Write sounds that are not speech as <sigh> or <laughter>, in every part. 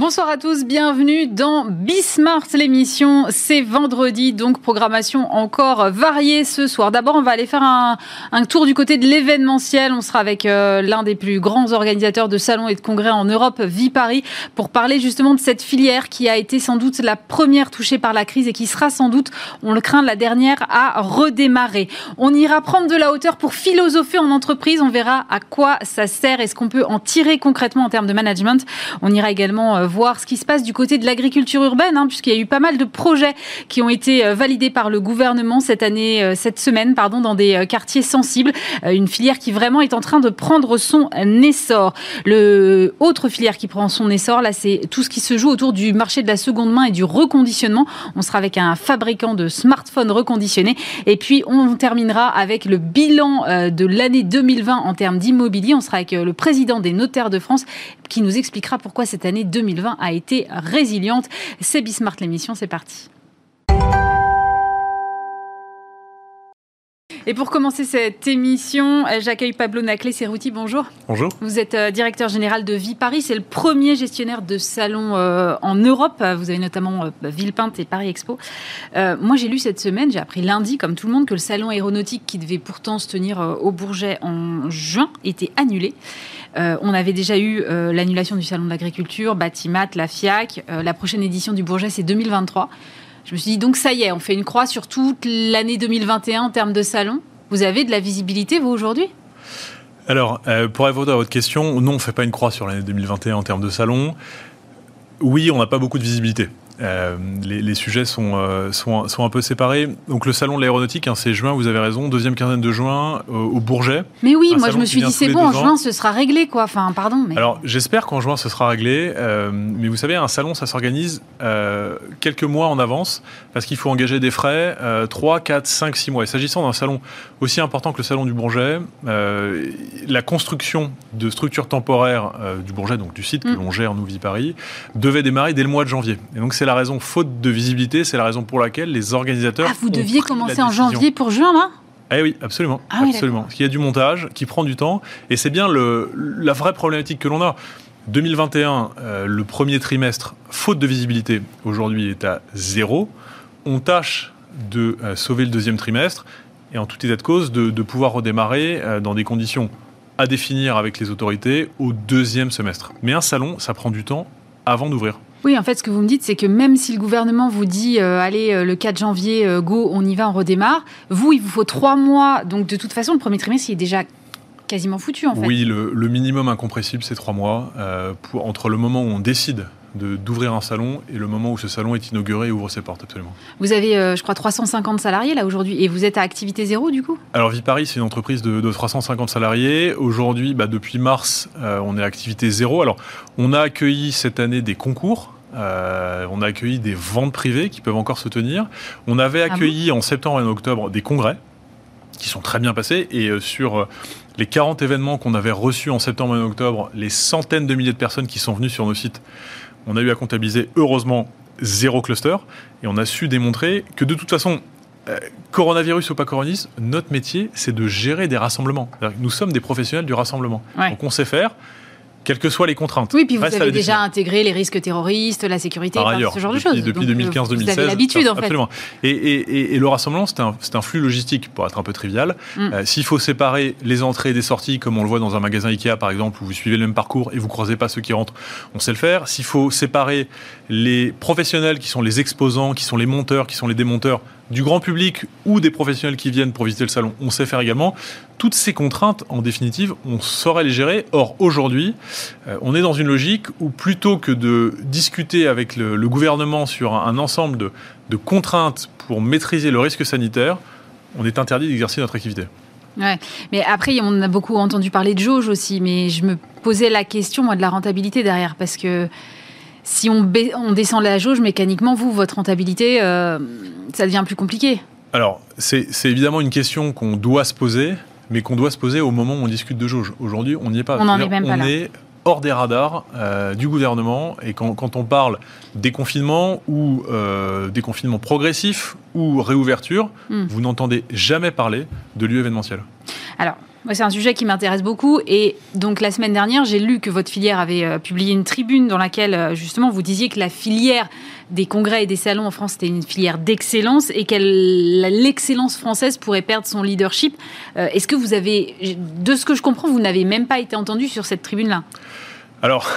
Bonsoir à tous, bienvenue dans Bismart, l'émission. C'est vendredi, donc programmation encore variée ce soir. D'abord, on va aller faire un, tour du côté de l'événementiel. On sera avec euh, l'un des plus grands organisateurs de salons et de congrès en Europe, Viparis, pour parler justement de cette filière qui a été sans doute la première touchée par la crise et qui sera sans doute, on le craint, la dernière à redémarrer. On ira prendre de la hauteur pour philosopher en entreprise. On verra à quoi ça sert et ce qu'on peut en tirer concrètement en termes de management? On ira également euh, voir ce qui se passe du côté de l'agriculture urbaine, hein, puisqu'il y a eu pas mal de projets qui ont été euh, validés par le gouvernement cette année, euh, cette semaine, pardon, dans des quartiers sensibles. Une filière qui vraiment est en train de prendre son essor. Le autre filière qui prend son essor, là, c'est tout ce qui se joue autour du marché de la seconde main et du reconditionnement. On sera avec un fabricant de smartphones reconditionnés. Et puis, on terminera avec le bilan de l'année 2020 en termes d'immobilier. On sera avec le président des notaires de France qui nous expliquera pourquoi cette année 2020 a été résiliente. C'est Bismart l'émission, c'est parti. Et pour commencer cette émission, j'accueille Pablo Naclé Cerruti. Bonjour. Bonjour. Vous êtes euh, directeur général de Vie Paris. C'est le premier gestionnaire de salons euh, en Europe. Vous avez notamment euh, Villepinte et Paris Expo. moi, j'ai lu cette semaine, j'ai appris lundi, comme tout le monde, que le salon aéronautique qui devait pourtant se tenir au Bourget en juin était annulé. Euh, on avait déjà eu euh, l'annulation du Salon de l'agriculture, Batimat, la FIAC. Euh, la prochaine édition du Bourget, c'est 2023. Je me suis dit, donc ça y est, on fait une croix sur toute l'année 2021 en termes de salon. Vous avez de la visibilité, vous, aujourd'hui? Alors, pour répondre à votre question, non, on ne fait pas une croix sur l'année 2021 en termes de salon. Oui, on n'a pas beaucoup de visibilité. Euh, les, sujets sont, euh, sont, sont, un peu séparés. Donc le salon de l'aéronautique, hein, c'est juin, vous avez raison, deuxième quinzaine de juin euh, au Bourget. Mais oui, moi je me suis dit c'est bon, en juin ce sera réglé quoi. Enfin, pardon. Mais... Alors j'espère qu'en juin ce sera réglé. mais vous savez, un salon ça s'organise quelques mois en avance parce qu'il faut engager des frais 3, 4, 5, 6 mois. Et s'agissant d'un salon aussi important que le salon du Bourget, la construction de structures temporaires du Bourget, donc du site que mm. l'on gère, nous, Vie Paris, devait démarrer dès le mois de janvier. Et donc c'est la raison, faute de visibilité, c'est la raison pour laquelle les organisateurs. Ah, vous deviez commencer en janvier pour juin, là? Eh oui, absolument. Ah absolument. Il y a du montage qui prend du temps et c'est bien le, la vraie problématique que l'on a. 2021, euh, le premier trimestre, faute de visibilité, aujourd'hui est à zéro. On tâche de euh, sauver le deuxième trimestre et en tout état de cause de, pouvoir redémarrer euh, dans des conditions à définir avec les autorités au deuxième semestre. Mais un salon, ça prend du temps avant d'ouvrir. Oui, en fait, ce que vous me dites, c'est que même si le gouvernement vous dit, euh, allez, euh, le 4 janvier, euh, go, on y va, on redémarre, vous, il vous faut trois mois. Donc, de toute façon, le premier trimestre, il est déjà quasiment foutu, en fait. Oui, le, minimum incompressible, c'est trois mois. entre le moment où on décide d'ouvrir un salon et le moment où ce salon est inauguré et ouvre ses portes, absolument. Vous avez, euh, je crois, 350 salariés là aujourd'hui et vous êtes à activité zéro du coup? Alors Viparis, c'est une entreprise de, 350 salariés. Aujourd'hui, bah, depuis mars, euh, on est à activité zéro. Alors, on a accueilli cette année des concours. Euh, on a accueilli des ventes privées qui peuvent encore se tenir. On avait ah accueilli en septembre et en octobre des congrès qui sont très bien passés. Et sur les 40 événements qu'on avait reçus en septembre et en octobre, les centaines de milliers de personnes qui sont venues sur nos sites on a eu à comptabiliser, heureusement, zéro cluster. Et on a su démontrer que de toute façon, euh, coronavirus ou pas coronavirus, notre métier, c'est de gérer des rassemblements. Nous sommes des professionnels du rassemblement. Donc on sait faire quelles que soient les contraintes. Oui, puis vous avez déjà intégré les risques terroristes, la sécurité, ce genre de choses. Depuis 2015-2016. Vous avez l'habitude, en fait. Absolument. Et, le rassemblement, c'est un, flux logistique, pour être un peu trivial. Mm. Euh, s'il faut séparer les entrées et des sorties, comme on le voit dans un magasin Ikea, par exemple, où vous suivez le même parcours et vous croisez pas ceux qui rentrent, on sait le faire. S'il faut séparer les professionnels qui sont les exposants, qui sont les monteurs, qui sont les démonteurs, du grand public ou des professionnels qui viennent pour visiter le salon, on sait faire également. Toutes ces contraintes, en définitive, on saurait les gérer. Or, aujourd'hui, euh, on est dans une logique où plutôt que de discuter avec le, gouvernement sur un, ensemble de, de, contraintes pour maîtriser le risque sanitaire, on est interdit d'exercer notre activité. Ouais. Mais après, on a beaucoup entendu parler de jauge aussi, mais je me posais la question, moi, de la rentabilité derrière, parce que si on, on descend la jauge mécaniquement, vous, votre rentabilité, euh, ça devient plus compliqué. Alors, c'est évidemment une question qu'on doit se poser, mais qu'on doit se poser au moment où on discute de jauge. Aujourd'hui, on n'y est pas. On n'en est même pas là. Est hors des radars euh, du gouvernement. Et quand, on parle déconfinement ou euh, déconfinement progressif ou réouverture, hmm. vous n'entendez jamais parler de lieu événementiel. Alors, c'est un sujet qui m'intéresse beaucoup. Et donc, la semaine dernière, j'ai lu que votre filière avait euh, publié une tribune dans laquelle, euh, justement, vous disiez que la filière des congrès et des salons en France était une filière d'excellence et que l'excellence française pourrait perdre son leadership. Euh, est-ce que vous avez, de ce que je comprends, vous n'avez même pas été entendu sur cette tribune-là? Alors,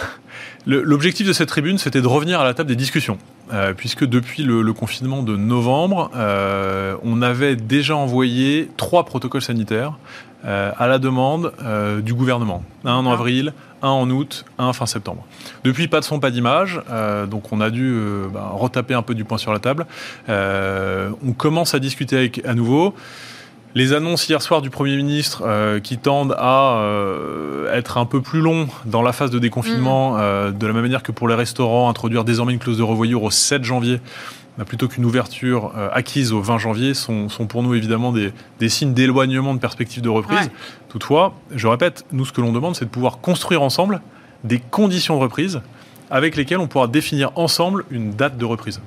l'objectif de cette tribune, c'était de revenir à la table des discussions. Euh, puisque depuis le, confinement de novembre, euh, on avait déjà envoyé trois protocoles sanitaires euh, à la demande du gouvernement. Un en avril, un en août, un fin septembre. Depuis, pas de son, pas d'image, donc on a dû bah, retaper un peu du poing sur la table. on commence à discuter avec, à nouveau. Les annonces hier soir du Premier ministre euh, qui tendent à euh, être un peu plus longs dans la phase de déconfinement, mm. euh, de la même manière que pour les restaurants, introduire désormais une clause de revoyure au 7 janvier plutôt qu'une ouverture acquise au 20 janvier, sont, pour nous évidemment des, signes d'éloignement de perspectives de reprise. Toutefois, je répète, nous ce que l'on demande, c'est de pouvoir construire ensemble des conditions de reprise avec lesquelles on pourra définir ensemble une date de reprise.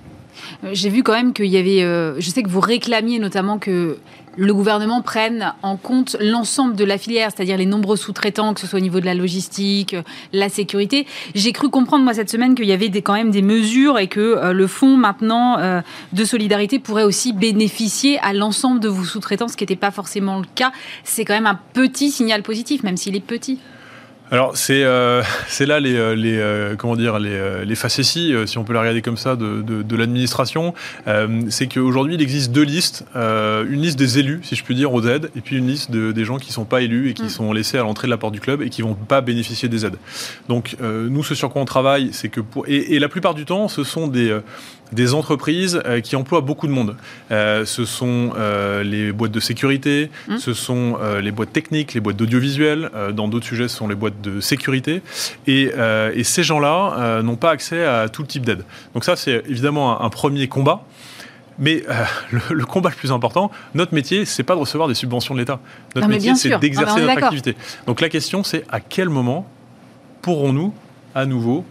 J'ai vu quand même qu'il y avait, je sais que vous réclamiez notamment que le gouvernement prenne en compte l'ensemble de la filière, c'est-à-dire les nombreux sous-traitants, que ce soit au niveau de la logistique, la sécurité. J'ai cru comprendre, moi, cette semaine, qu'il y avait quand même des mesures et que euh, le fonds, maintenant, euh, de solidarité pourrait aussi bénéficier à l'ensemble de vos sous-traitants, ce qui n'était pas forcément le cas. C'est quand même un petit signal positif, même s'il est petit. Alors c'est euh, <laughs> c'est là les, euh, les euh, comment dire les, les facéties si on peut la regarder comme ça de, de, de l'administration c'est qu'aujourd'hui il existe deux listes une liste des élus si je puis dire aux aides et puis une liste de, des gens qui sont pas élus et qui mm. sont laissés à l'entrée de la porte du club et qui vont pas bénéficier des aides donc nous ce sur quoi on travaille c'est que pour et, et, la plupart du temps ce sont des des entreprises euh, qui emploient beaucoup de monde. Euh, ce sont euh, les boîtes de sécurité, mmh. ce sont les boîtes techniques, les boîtes d'audiovisuel. dans d'autres sujets, ce sont les boîtes de sécurité. Et, ces gens-là n'ont pas accès à tout type d'aide. Donc ça, c'est évidemment un, premier combat. Mais <laughs> le, combat le plus important, notre métier, c'est pas de recevoir des subventions de l'État. Notre métier, c'est d'exercer notre activité. Donc la question, c'est à quel moment pourrons-nous, à nouveau,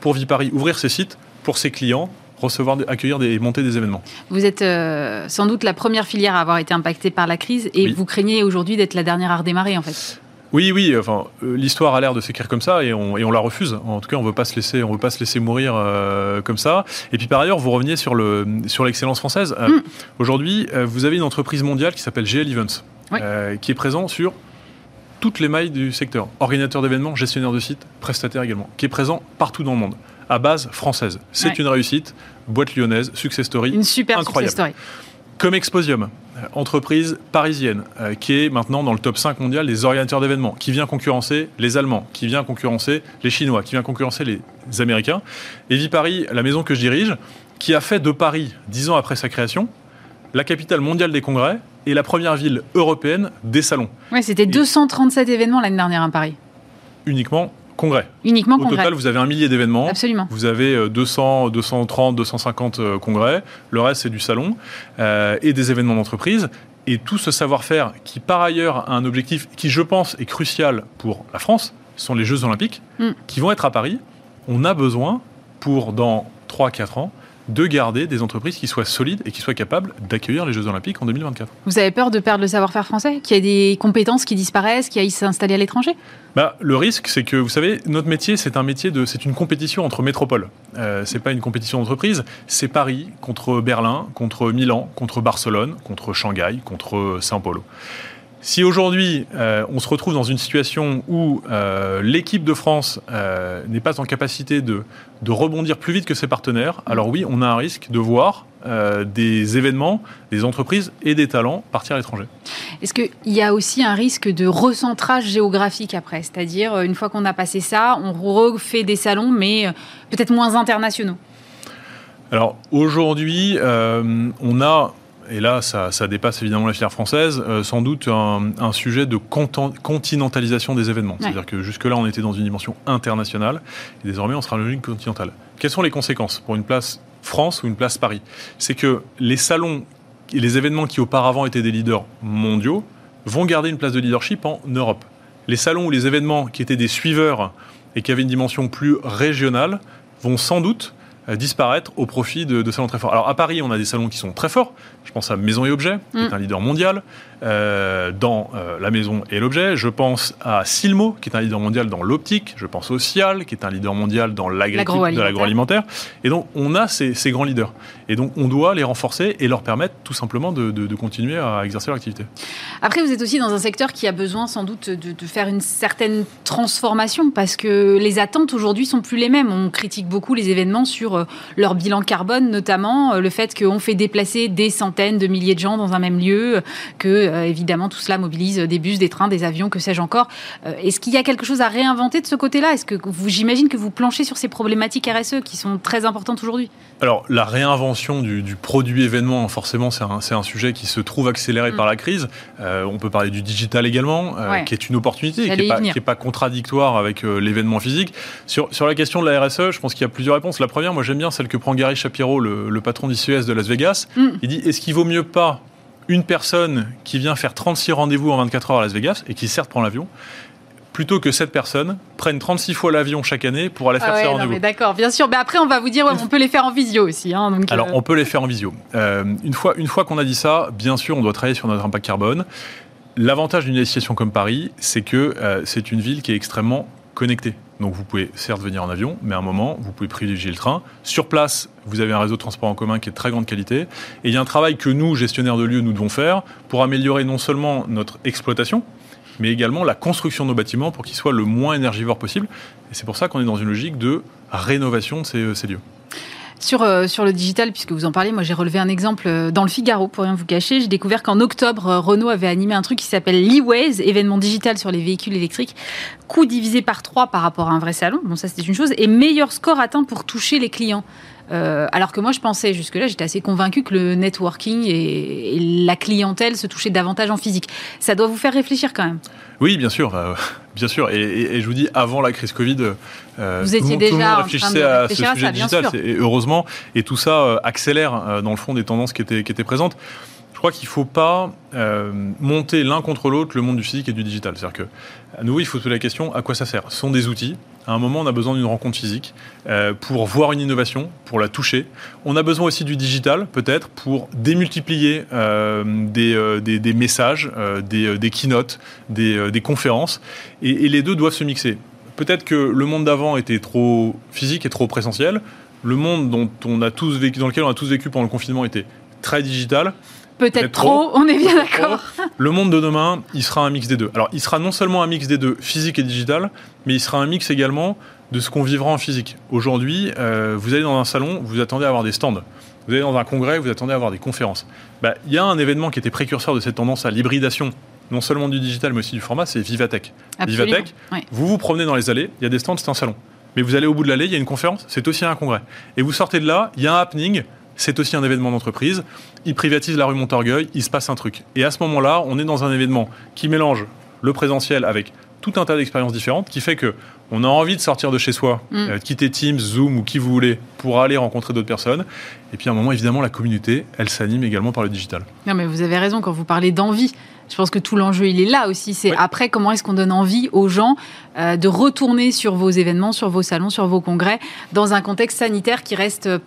pour Vipari, ouvrir ses sites pour ses clients recevoir, accueillir des, et monter des événements. Vous êtes euh, sans doute la première filière à avoir été impactée par la crise et vous craignez aujourd'hui d'être la dernière à redémarrer en fait. Oui, oui. Enfin, euh, l'histoire a l'air de s'écrire comme ça et on, et on, la refuse. En tout cas, on veut pas se laisser, on veut pas se laisser mourir euh, comme ça. Et puis par ailleurs, vous reveniez sur le sur l'excellence française. Hmm. Aujourd'hui, vous avez une entreprise mondiale qui s'appelle GL Events, qui est présent sur toutes les mailles du secteur. Organisateur d'événements, gestionnaire de sites, prestataire également, qui est présent partout dans le monde à base française. C'est une réussite. Boîte lyonnaise, success story. Une super incroyable. success story. Comme Exposium, euh, entreprise parisienne euh, qui est maintenant dans le top 5 mondial des organisateurs d'événements, qui vient concurrencer les Allemands, qui vient concurrencer les Chinois, qui vient concurrencer les Américains. Et Viparis, la maison que je dirige, qui a fait de Paris, dix ans après sa création, la capitale mondiale des congrès et la première ville européenne des salons. Oui, c'était 237 événements l'année dernière à Paris. Uniquement congrès. Uniquement Au total, vous avez un millier d'événements. Absolument. Vous avez 200, 230, 250 congrès. Le reste, c'est du salon euh, et des événements d'entreprise. Et tout ce savoir-faire qui, par ailleurs, a un objectif qui, je pense, est crucial pour la France, sont les Jeux Olympiques, mm. qui vont être à Paris. On a besoin, pour dans 3-4 ans, de garder des entreprises qui soient solides et qui soient capables d'accueillir les Jeux Olympiques en 2024. Vous avez peur de perdre le savoir-faire français? Qu'il y ait des compétences qui disparaissent, qui aillent s'installer à l'étranger? Bah, Le risque, c'est que, vous savez, notre métier, c'est un métier de. C'est une compétition entre métropoles. Euh, c'est pas une compétition d'entreprise, c'est Paris contre Berlin, contre Milan, contre Barcelone, contre Shanghai, contre Sao Paulo. Si aujourd'hui euh, on se retrouve dans une situation où euh, l'équipe de France euh, n'est pas en capacité de, de, rebondir plus vite que ses partenaires, alors oui, on a un risque de voir des événements, des entreprises et des talents partir à l'étranger. Est-ce qu'il y a aussi un risque de recentrage géographique après? C'est-à-dire, une fois qu'on a passé ça, on refait des salons, mais peut-être moins internationaux alors aujourd'hui, on a et là ça, dépasse évidemment la filière française, euh, sans doute un, sujet de continentalisation des événements. C'est-à-dire que jusque-là, on était dans une dimension internationale, et désormais, on sera dans une continentale. Quelles sont les conséquences pour une place France ou une place Paris? C'est que les salons et les événements qui auparavant étaient des leaders mondiaux vont garder une place de leadership en Europe. Les salons ou les événements qui étaient des suiveurs et qui avaient une dimension plus régionale vont sans doute disparaître au profit de, salons très forts. Alors à Paris, on a des salons qui sont très forts. Je pense à Maison et Objets, qui est mm. un leader mondial dans la maison et l'objet. Je pense à Silmo, qui est un leader mondial dans l'optique. Je pense au Cial, qui est un leader mondial dans l'agroalimentaire. Et donc on a ces, grands leaders. Et donc on doit les renforcer et leur permettre tout simplement de, de continuer à exercer leur activité. Après, vous êtes aussi dans un secteur qui a besoin sans doute de, de faire une certaine transformation parce que les attentes aujourd'hui sont plus les mêmes. On critique beaucoup les événements sur euh, leur bilan carbone, notamment euh, le fait qu'on fait déplacer des centaines de milliers de gens dans un même lieu, que euh, évidemment tout cela mobilise des bus, des trains, des avions, que sais-je encore. Est-ce qu'il y a quelque chose à réinventer de ce côté-là? Est-ce que vous, j'imagine que vous planchez sur ces problématiques RSE qui sont très importantes aujourd'hui? Alors la réinvention du, produit événement, forcément, c'est un, un, sujet qui se trouve accéléré mm. par la crise. on peut parler du digital également, qui est une opportunité, qui n'est pas, pas, contradictoire avec l'événement physique. Sur, sur la question de la RSE, je pense qu'il y a plusieurs réponses. La première, moi j'aime bien celle que prend Gary Shapiro, le, patron d'ICES de Las Vegas. Mm. Il dit est-ce qu'il vaut mieux pas une personne qui vient faire 36 rendez-vous en 24 heures à Las Vegas et qui certes prend l'avion plutôt que cette personne prenne 36 fois l'avion chaque année pour aller faire ah ses rendez-vous. D'accord, bien sûr. Mais après, on va vous dire, on peut les faire en visio aussi. Hein, Alors, euh. on peut les faire en visio. Euh, une fois, une fois qu'on a dit ça, bien sûr, on doit travailler sur notre impact carbone. L'avantage d'une destination comme Paris, c'est que euh, c'est une ville qui est extrêmement connectée. Donc vous pouvez certes venir en avion, mais à un moment, vous pouvez privilégier le train. Sur place, vous avez un réseau de transport en commun qui est de très grande qualité. Et il y a un travail que nous, gestionnaires de lieux, nous devons faire pour améliorer non seulement notre exploitation, mais également la construction de nos bâtiments pour qu'ils soient le moins énergivores possible. Et c'est pour ça qu'on est dans une logique de rénovation de ces, lieux. Sur, euh, sur le digital, puisque vous en parlez, moi j'ai relevé un exemple euh, dans le Figaro, pour rien vous cacher. J'ai découvert qu'en octobre, euh, Renault avait animé un truc qui s'appelle l'e-Waze, événement digital sur les véhicules électriques. Coût divisé par 3 par rapport à un vrai salon. Bon, ça c'était une chose. Et meilleur score atteint pour toucher les clients. Alors que moi, je pensais jusque-là, j'étais assez convaincu que le networking et, la clientèle se touchaient davantage en physique. Ça doit vous faire réfléchir quand même. Oui, bien sûr, <laughs> bien sûr. Et, je vous dis, avant la crise Covid, euh, vous étiez déjà tout le monde à ce sujet digital, et heureusement, et tout ça euh, accélère euh, dans le fond des tendances qui étaient, qui étaient présentes. Je crois qu'il ne faut pas monter l'un contre l'autre le monde du physique et du digital. C'est-à-dire que, à nouveau, il faut se poser la question à quoi ça sert? Ce sont des outils. À un moment, on a besoin d'une rencontre physique pour voir une innovation, pour la toucher. On a besoin aussi du digital, peut-être, pour démultiplier des, des, messages, des, keynotes, des, conférences. et les deux doivent se mixer peut-être que le monde d'avant était trop physique et trop présentiel. Le monde dont on a tous vécu, dans lequel on a tous vécu pendant le confinement était très digital. Peut-être trop, on est bien d'accord. Le monde de demain, il sera un mix des deux. Alors, il sera non seulement un mix des deux, physique et digital, mais il sera un mix également de ce qu'on vivra en physique. Aujourd'hui, euh, vous allez dans un salon, vous attendez à avoir des stands. Vous allez dans un congrès, vous attendez à avoir des conférences. Bah, il y a un événement qui était précurseur de cette tendance à l'hybridation non seulement du digital, mais aussi du format, c'est Vivatech. Vivatech, vous vous promenez dans les allées, il y a des stands, c'est un salon. Mais vous allez au bout de l'allée, il y a une conférence, c'est aussi un congrès. Et vous sortez de là, il y a un happening, c'est aussi un événement d'entreprise. Ils privatisent la rue Montorgueil, il se passe un truc. Et à ce moment-là, on est dans un événement qui mélange le présentiel avec tout un tas d'expériences différentes, qui fait que on a envie de sortir de chez soi, mm. euh, quitter Teams, Zoom ou qui vous voulez, pour aller rencontrer d'autres personnes. Et puis à un moment, évidemment, la communauté, elle s'anime également par le digital. Non, mais vous avez raison quand vous parlez d'envie. Je pense que tout l'enjeu, il est là aussi. C'est après, comment est-ce qu'on donne envie aux gens euh, de retourner sur vos événements, sur vos salons, sur vos congrès, dans un contexte sanitaire qui reste euh,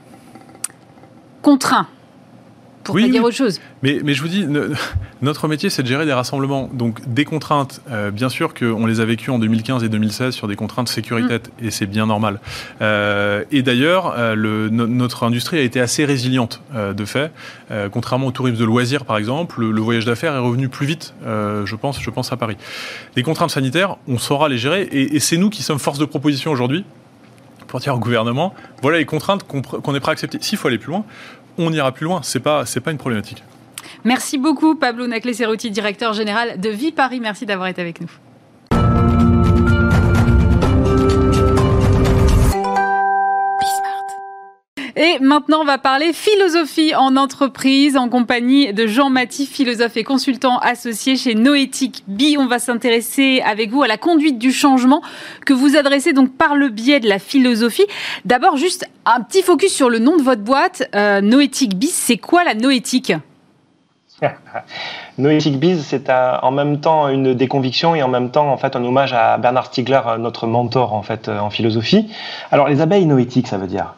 contraint pour oui, dire autre chose. Mais, mais je vous dis, <laughs> notre métier, c'est de gérer des rassemblements. Donc, des contraintes, euh, bien sûr qu'on les a vécues en 2015 et 2016 sur des contraintes sécurité, mm. et c'est bien normal. Euh, et d'ailleurs, euh, notre industrie a été assez résiliente, de fait. contrairement au tourisme de loisirs, par exemple, le, voyage d'affaires est revenu plus vite, je, pense, je pense à Paris. Les contraintes sanitaires, on saura les gérer, et, et c'est nous qui sommes force de proposition aujourd'hui pour dire au gouvernement, voilà les contraintes qu'on est prêt à accepter. S'il faut aller plus loin, on ira plus loin. C'est pas, pas une problématique. Merci beaucoup, Pablo Naclé-Cerruti, directeur général de Vie Paris. Merci d'avoir été avec nous. Maintenant, on va parler philosophie en entreprise en compagnie de Jean Mathis, philosophe et consultant associé chez Noéthique Bi. On va s'intéresser avec vous à la conduite du changement que vous adressez donc par le biais de la philosophie. D'abord, juste un petit focus sur le nom de votre boîte. Euh, Noéthique Biz, c'est quoi la noéthique <laughs> Noéthique Biz, c'est en même temps une des convictions et en même temps en fait un hommage à Bernard Stiegler, notre mentor en fait en philosophie. Alors les abeilles noétiques, ça veut dire?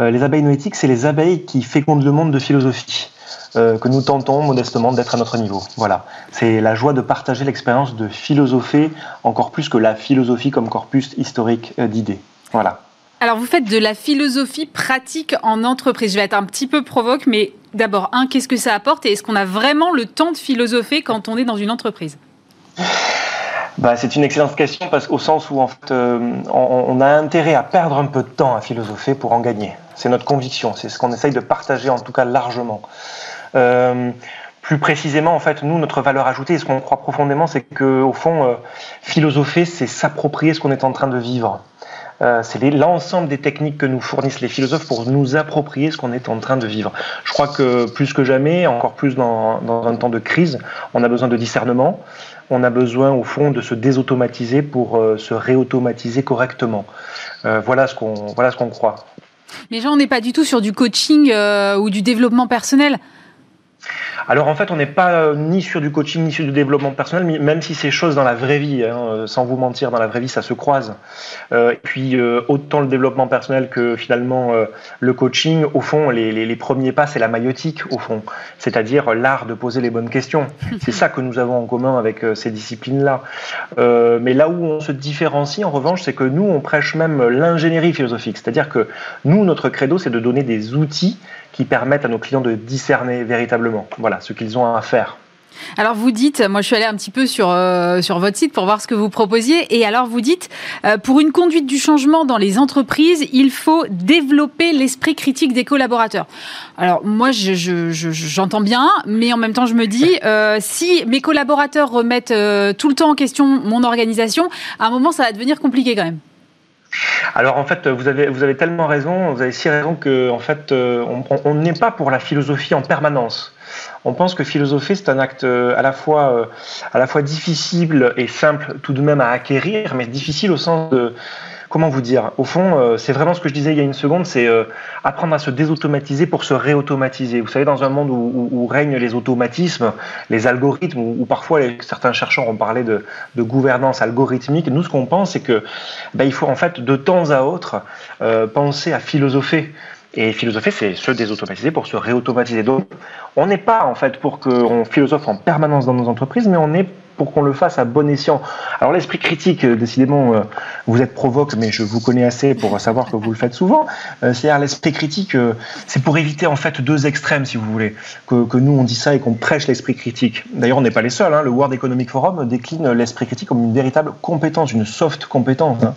Les abeilles noétiques, c'est les abeilles qui fécondent le monde de philosophie. que nous tentons modestement d'être à notre niveau. Voilà. C'est la joie de partager l'expérience de philosopher encore plus que la philosophie comme corpus historique d'idées. Voilà. Alors, vous faites de la philosophie pratique en entreprise. Je vais être un petit peu provoque, mais d'abord, un, qu'est-ce que ça apporte et est-ce qu'on a vraiment le temps de philosopher quand on est dans une entreprise? Bah, c'est une excellente question parce qu'au sens où en fait, euh, on, a intérêt à perdre un peu de temps à philosopher pour en gagner. C'est notre conviction, c'est ce qu'on essaye de partager en tout cas largement. Euh, plus précisément, en fait, nous, notre valeur ajoutée, ce qu'on croit profondément, c'est que au fond, euh, philosopher, c'est s'approprier ce qu'on est en train de vivre. Euh, c'est l'ensemble des techniques que nous fournissent les philosophes pour nous approprier ce qu'on est en train de vivre. Je crois que plus que jamais, encore plus dans, un temps de crise, on a besoin de discernement, on a besoin au fond de se désautomatiser pour se réautomatiser correctement. Voilà ce qu'on voilà ce qu'on croit. Mais Jean, on n'est pas du tout sur du coaching ou du développement personnel. Alors en fait, on n'est pas euh, ni sur du coaching ni sur du développement personnel, même si ces choses dans la vraie vie, hein, euh, sans vous mentir, dans la vraie vie, ça se croise. Euh, et puis autant le développement personnel que finalement le coaching, au fond, les, premiers pas, c'est la maïotique, au fond, c'est-à-dire l'art de poser les bonnes questions. C'est ça que nous avons en commun avec ces disciplines-là. mais là où on se différencie, en revanche, c'est que nous, on prêche même l'ingénierie philosophique, c'est-à-dire que nous, notre credo, c'est de donner des outils qui permettent à nos clients de discerner véritablement voilà, ce qu'ils ont à faire. Alors vous dites, moi je suis allée un petit peu sur, euh, sur votre site pour voir ce que vous proposiez, et alors vous dites, euh, pour une conduite du changement dans les entreprises, il faut développer l'esprit critique des collaborateurs. Alors moi j'entends bien, mais en même temps je me dis, euh, si mes collaborateurs remettent tout le temps en question mon organisation, à un moment ça va devenir compliqué quand même. Alors en fait, vous avez, vous avez tellement raison, vous avez si raison que en fait, euh, on n'est pas pour la philosophie en permanence. On pense que philosopher c'est un acte euh, à la fois euh, à la fois difficile et simple tout de même à acquérir, mais difficile au sens de comment vous dire? Au fond, euh, c'est vraiment ce que je disais il y a une seconde, c'est euh, apprendre à se désautomatiser pour se réautomatiser. Vous savez, dans un monde où, règnent les automatismes, les algorithmes, où, parfois certains chercheurs ont parlé de, gouvernance algorithmique, nous ce qu'on pense, c'est que ben, il faut en fait de temps à autre euh, penser à philosopher. Et philosopher, c'est se désautomatiser pour se réautomatiser. Donc, on n'est pas en fait pour qu'on philosophe en permanence dans nos entreprises, mais on est pour qu'on le fasse à bon escient. Alors l'esprit critique, euh, décidément, euh, vous êtes provoque, mais je vous connais assez pour savoir que vous le faites souvent. Euh, c'est-à-dire l'esprit critique, c'est pour éviter en fait deux extrêmes, si vous voulez, que, nous on dit ça et qu'on prêche l'esprit critique. D'ailleurs, on n'est pas les seuls. Hein. Le World Economic Forum décline l'esprit critique comme une véritable compétence, une soft compétence. Hein.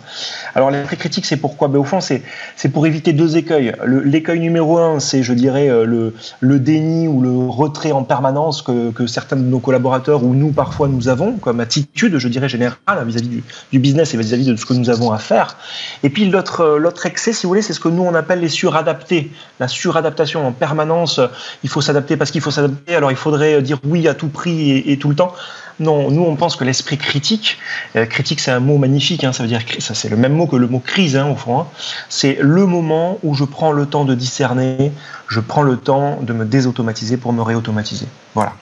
Alors l'esprit critique, c'est pourquoi? Ben, Au fond, c'est pour éviter deux écueils. L'écueil numéro un, c'est, je dirais, le, déni ou le retrait en permanence que, que certains de nos collaborateurs ou nous parfois nous avons comme attitude, je dirais, générale vis-à-vis du, business et vis-à-vis de ce que nous avons à faire. Et puis l'autre, euh, l'autre excès, si vous voulez, c'est ce que nous on appelle les suradaptés. La suradaptation en permanence, il faut s'adapter parce qu'il faut s'adapter, alors il faudrait dire oui à tout prix et, tout le temps. Non, nous on pense que l'esprit critique, euh, critique c'est un mot magnifique, hein, ça veut dire ça c'est le même mot que le mot crise hein, au fond. Hein. c'est le moment où je prends le temps de discerner, je prends le temps de me désautomatiser pour me réautomatiser. Voilà.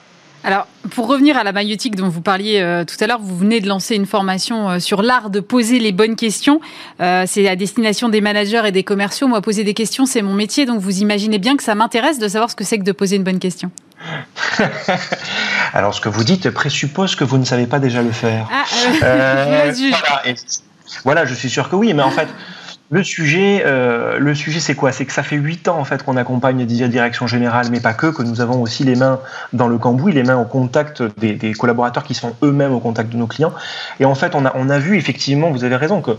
Alors, pour revenir à la maïotique dont vous parliez euh, tout à l'heure, vous venez de lancer une formation euh, sur l'art de poser les bonnes questions. Euh, c'est à destination des managers et des commerciaux. Moi, poser des questions, c'est mon métier, donc vous imaginez bien que ça m'intéresse de savoir ce que c'est que de poser une bonne question. <laughs> Alors, ce que vous dites présuppose que vous ne savez pas déjà le faire. Ah, <laughs> voilà, voilà, je suis sûr que oui, mais en fait. Le sujet, euh, sujet, c'est quoi? C'est que ça fait huit ans en fait qu'on accompagne la direction générale, mais pas que, que nous avons aussi les mains dans le cambouis, les mains au contact des, collaborateurs qui sont eux-mêmes au contact de nos clients. Et en fait, on a, on a vu effectivement, vous avez raison, que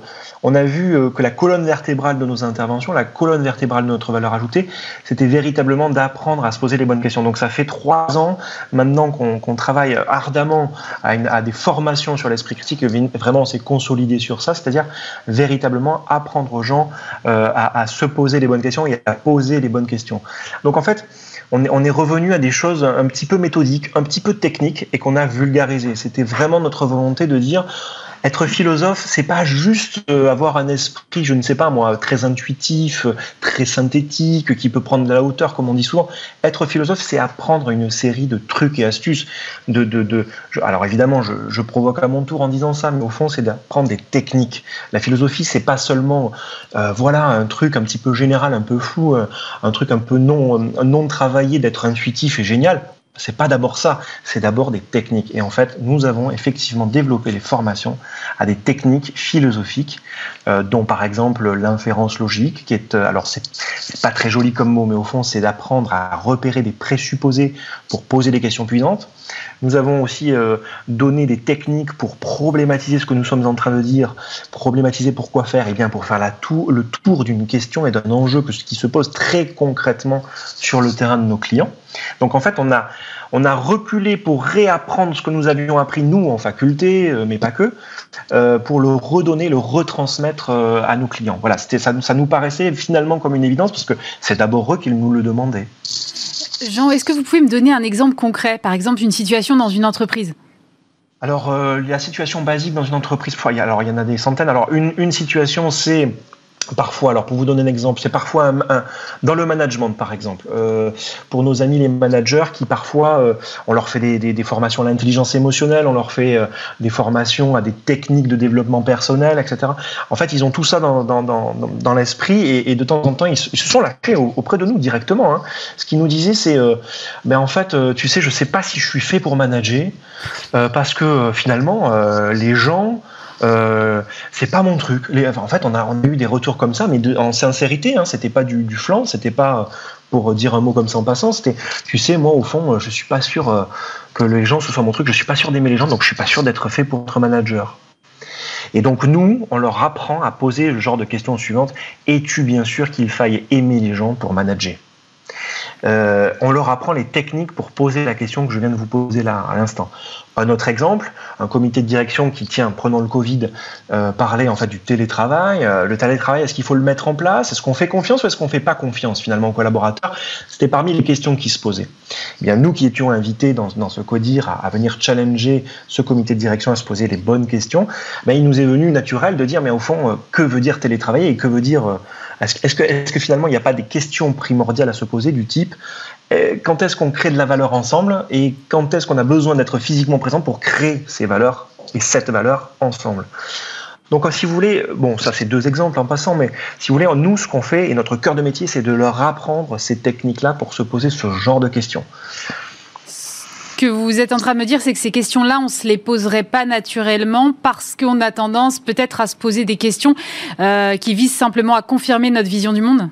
on a vu euh, que la colonne vertébrale de nos interventions, la colonne vertébrale de notre valeur ajoutée, c'était véritablement d'apprendre à se poser les bonnes questions. Donc ça fait trois ans maintenant qu'on travaille ardemment à, des formations sur l'esprit critique. Vraiment, on s'est consolidé sur ça, c'est-à-dire véritablement apprendre gens euh, à, se poser les bonnes questions et à poser les bonnes questions. Donc en fait, on est, on est revenu à des choses un petit peu méthodiques, un petit peu techniques et qu'on a vulgarisé. C'était vraiment notre volonté de dire Être philosophe, c'est pas juste euh, avoir un esprit, je ne sais pas moi, très intuitif, très synthétique, qui peut prendre de la hauteur, comme on dit souvent. Être philosophe, c'est apprendre une série de trucs et astuces. De, alors évidemment, je, provoque à mon tour en disant ça, mais au fond, c'est d'apprendre des techniques. La philosophie, c'est pas seulement, euh, voilà, un truc un petit peu général, un peu fou, euh, un truc un peu non, non travaillé, d'être intuitif et génial c'est pas d'abord ça, c'est d'abord des techniques. Et en fait, nous avons effectivement développé les formations à des techniques philosophiques, euh, dont par exemple l'inférence logique, qui est, euh, alors c'est pas très joli comme mot, mais au fond, c'est d'apprendre à repérer des présupposés pour poser des questions puissantes. Nous avons aussi euh, donné des techniques pour problématiser ce que nous sommes en train de dire. Problématiser pourquoi faire Eh bien, pour faire le tour d'une question et d'un enjeu qui se pose très concrètement sur le terrain de nos clients. Donc, en fait, on a, on a reculé pour réapprendre ce que nous avions appris, nous, en faculté, euh, mais pas que, euh, pour le redonner, le retransmettre à nos clients. Voilà, ça, ça nous paraissait finalement comme une évidence parce que c'est d'abord eux qui nous le demandaient. Jean, est-ce que vous pouvez me donner un exemple concret, par exemple une situation dans une entreprise? Alors, euh, la situation basique dans une entreprise, alors il y en a des centaines. Alors, une, une situation, c'est Parfois, alors pour vous donner un exemple, c'est parfois un, dans le management, par exemple, euh, pour nos amis les managers qui parfois, euh, on leur fait des, des, des formations à l'intelligence émotionnelle, on leur fait euh, des formations à des techniques de développement personnel, etc. En fait, ils ont tout ça dans, dans, dans, dans l'esprit et, et, de temps en temps, ils, se sont lâchés auprès de nous directement. Hein. Ce qu'ils nous disaient, c'est, ben en fait, tu sais, je sais pas si je suis fait pour manager parce que finalement, les gens euh, c'est pas mon truc. en fait, on a, eu des retours comme ça, mais en sincérité, hein, c'était pas du, du flanc, c'était pas pour dire un mot comme ça en passant, c'était, tu sais, moi au fond, je suis pas sûr euh, que les gens ce soit mon truc, je suis pas sûr d'aimer les gens, donc je suis pas sûr d'être fait pour être manager. Et donc nous, on leur apprend à poser le genre de questions suivantes. Es-tu bien sûr qu'il faille aimer les gens pour manager? Euh, on leur apprend les techniques pour poser la question que je viens de vous poser là à l'instant. Un autre exemple, un comité de direction qui tient, prenant le Covid, euh, parlait en fait du télétravail. Euh, le télétravail, est-ce qu'il faut le mettre en place? Est-ce qu'on fait confiance ou est-ce qu'on fait pas confiance finalement aux collaborateurs? C'était parmi les questions qui se posaient. Eh bien, nous qui étions invités dans, ce CODIR à, à, venir challenger ce comité de direction à se poser les bonnes questions, ben, il nous est venu naturel de dire, mais au fond, que veut dire télétravailler et que veut dire est-ce que, finalement il n'y a pas des questions primordiales à se poser du type euh, quand est-ce qu'on crée de la valeur ensemble et quand est-ce qu'on a besoin d'être physiquement présent pour créer ces valeurs et cette valeur ensemble? Donc, si vous voulez, bon, ça c'est deux exemples en passant, mais si vous voulez, nous, ce qu'on fait et notre cœur de métier, c'est de leur apprendre ces techniques-là pour se poser ce genre de questions que vous êtes en train de me dire, c'est que ces questions-là, on ne se les poserait pas naturellement parce qu'on a tendance peut-être à se poser des questions euh, qui visent simplement à confirmer notre vision du monde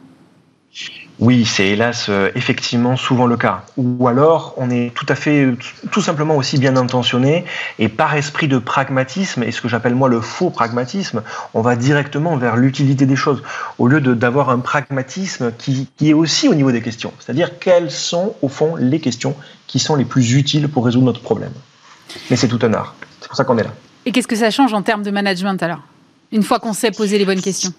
oui, c'est hélas euh, effectivement souvent le cas. Ou alors, on est tout à fait, tout simplement aussi bien intentionné et par esprit de pragmatisme, et ce que j'appelle moi le faux pragmatisme, on va directement vers l'utilité des choses, au lieu d'avoir un pragmatisme qui, qui, est aussi au niveau des questions. C'est-à-dire quelles sont au fond les questions qui sont les plus utiles pour résoudre notre problème. Mais c'est tout un art. C'est pour ça qu'on est là. Et qu'est-ce que ça change en termes de management alors? Une fois qu'on sait poser les bonnes questions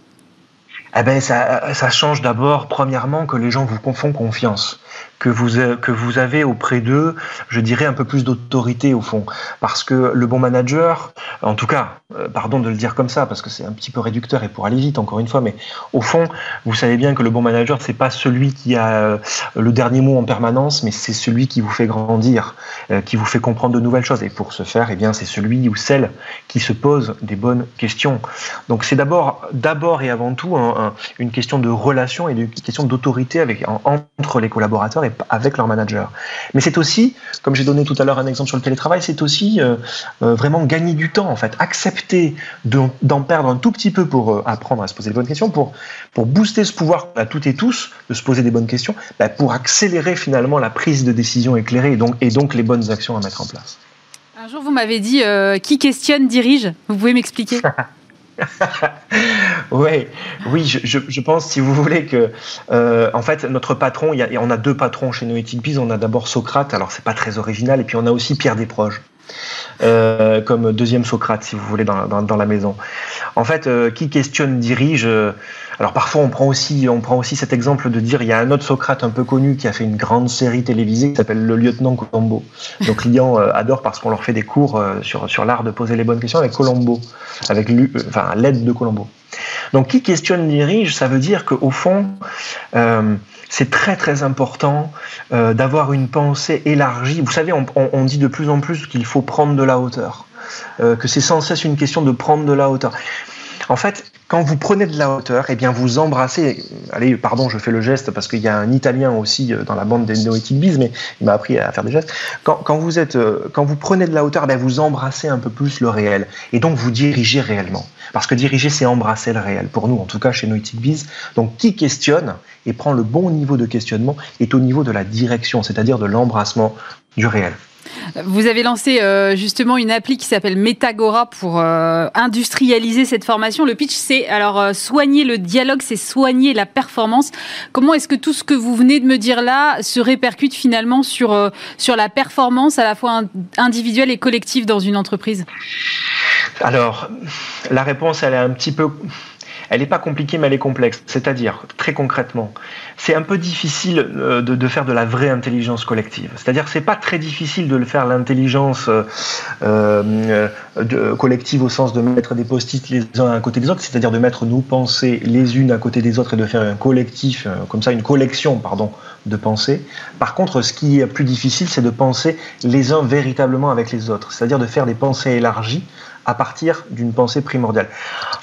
eh ben ça, ça change d'abord, premièrement, que les gens vous font confiance que vous, euh, que vous avez auprès d'eux, je dirais, un peu plus d'autorité au fond. Parce que le bon manager, en tout cas, euh, pardon de le dire comme ça, parce que c'est un petit peu réducteur et pour aller vite, encore une fois, mais au fond, vous savez bien que le bon manager, c'est pas celui qui a euh, le dernier mot en permanence, mais c'est celui qui vous fait grandir, qui vous fait comprendre de nouvelles choses. Et pour ce faire, eh bien, c'est celui ou celle qui se pose des bonnes questions. Donc c'est d'abord, d'abord et avant tout une question de relation et une question d'autorité avec entre les collaborateurs et avec leur manager. Mais c'est aussi, comme j'ai donné tout à l'heure un exemple sur le télétravail, c'est aussi euh, euh, vraiment gagner du temps en fait, accepter d'en perdre un tout petit peu pour euh, apprendre à se poser les bonnes questions, pour, pour booster ce pouvoir qu'on a toutes et tous de se poser des bonnes questions, bah, pour accélérer finalement la prise de décision éclairée et donc, et donc les bonnes actions à mettre en place. Un jour, vous m'avez dit qui questionne dirige? Vous pouvez m'expliquer? <laughs> <laughs> oui, oui, je, pense, si vous voulez, que euh, en fait, notre patron, y a, on a deux patrons chez Noétique Biz. On a d'abord Socrate, alors c'est pas très original, et puis on a aussi Pierre Desproges. Comme deuxième Socrate, si vous voulez, dans, dans, la maison. En fait, qui questionne dirige. alors parfois, on prend aussi, on prend aussi cet exemple de dire, il y a un autre Socrate un peu connu qui a fait une grande série télévisée qui s'appelle Le lieutenant Colombo. Nos <laughs> clients adorent parce qu'on leur fait des cours sur sur l'art de poser les bonnes questions avec Colombo, avec enfin l'aide de Colombo. Donc, qui questionne dirige, ça veut dire qu'au fond, euh, c'est très très important euh, d'avoir une pensée élargie. Vous savez, on, dit de plus en plus qu'il faut prendre de la hauteur, euh, que c'est sans cesse une question de prendre de la hauteur. En fait, quand vous prenez de la hauteur, eh bien vous embrassez. Allez, pardon, je fais le geste parce qu'il y a un Italien aussi euh, dans la bande des Noetic Bees, mais il m'a appris à faire des gestes. Quand, vous êtes, euh, quand vous prenez de la hauteur, eh vous embrassez un peu plus le réel, et donc vous dirigez réellement. Parce que diriger, c'est embrasser le réel. Pour nous, en tout cas chez Noetic Bees. Donc, qui questionne et prend le bon niveau de questionnement est au niveau de la direction, c'est-à-dire de l'embrassement du réel. Vous avez lancé euh, justement une appli qui s'appelle Metagora pour euh, industrialiser cette formation. Le pitch, c'est alors euh, soigner le dialogue, c'est soigner la performance. Comment est-ce que tout ce que vous venez de me dire là se répercute finalement sur, sur la performance à la fois individuelle et collective dans une entreprise? Alors, la réponse, elle est un petit peu elle n'est pas compliquée, mais elle est complexe. C'est-à-dire, très concrètement, c'est un peu difficile euh, de, faire de la vraie intelligence collective. C'est-à-dire, c'est pas très difficile de le faire l'intelligence euh, euh, collective au sens de mettre des post-it les uns à côté des autres, c'est-à-dire de mettre nos pensées les unes à côté des autres et de faire un collectif, comme ça, une collection, pardon, de pensées. Par contre, ce qui est plus difficile, c'est de penser les uns véritablement avec les autres, c'est-à-dire de faire des pensées élargies à partir d'une pensée primordiale.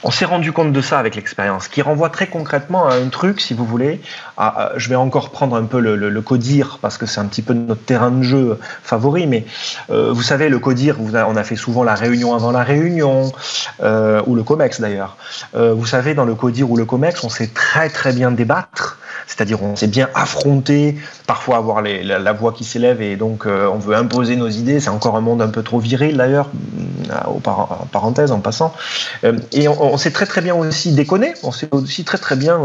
On s'est rendu compte de ça avec l'expérience, qui renvoie très concrètement à un truc, si vous voulez. Je vais encore prendre un peu le, codir, parce que c'est un petit peu notre terrain de jeu favori, mais euh, vous savez, le codir, on a fait souvent la réunion avant la réunion, euh, ou le COMEX d'ailleurs. Euh, vous savez, dans le codir ou le COMEX, on sait très très bien débattre c'est-à-dire on s'est bien affronté, parfois avoir la, voix qui s'élève et donc on veut imposer nos idées. C'est encore un monde un peu trop viril d'ailleurs, en parenthèse en passant. et on, sait très très bien aussi déconner, on sait aussi très très bien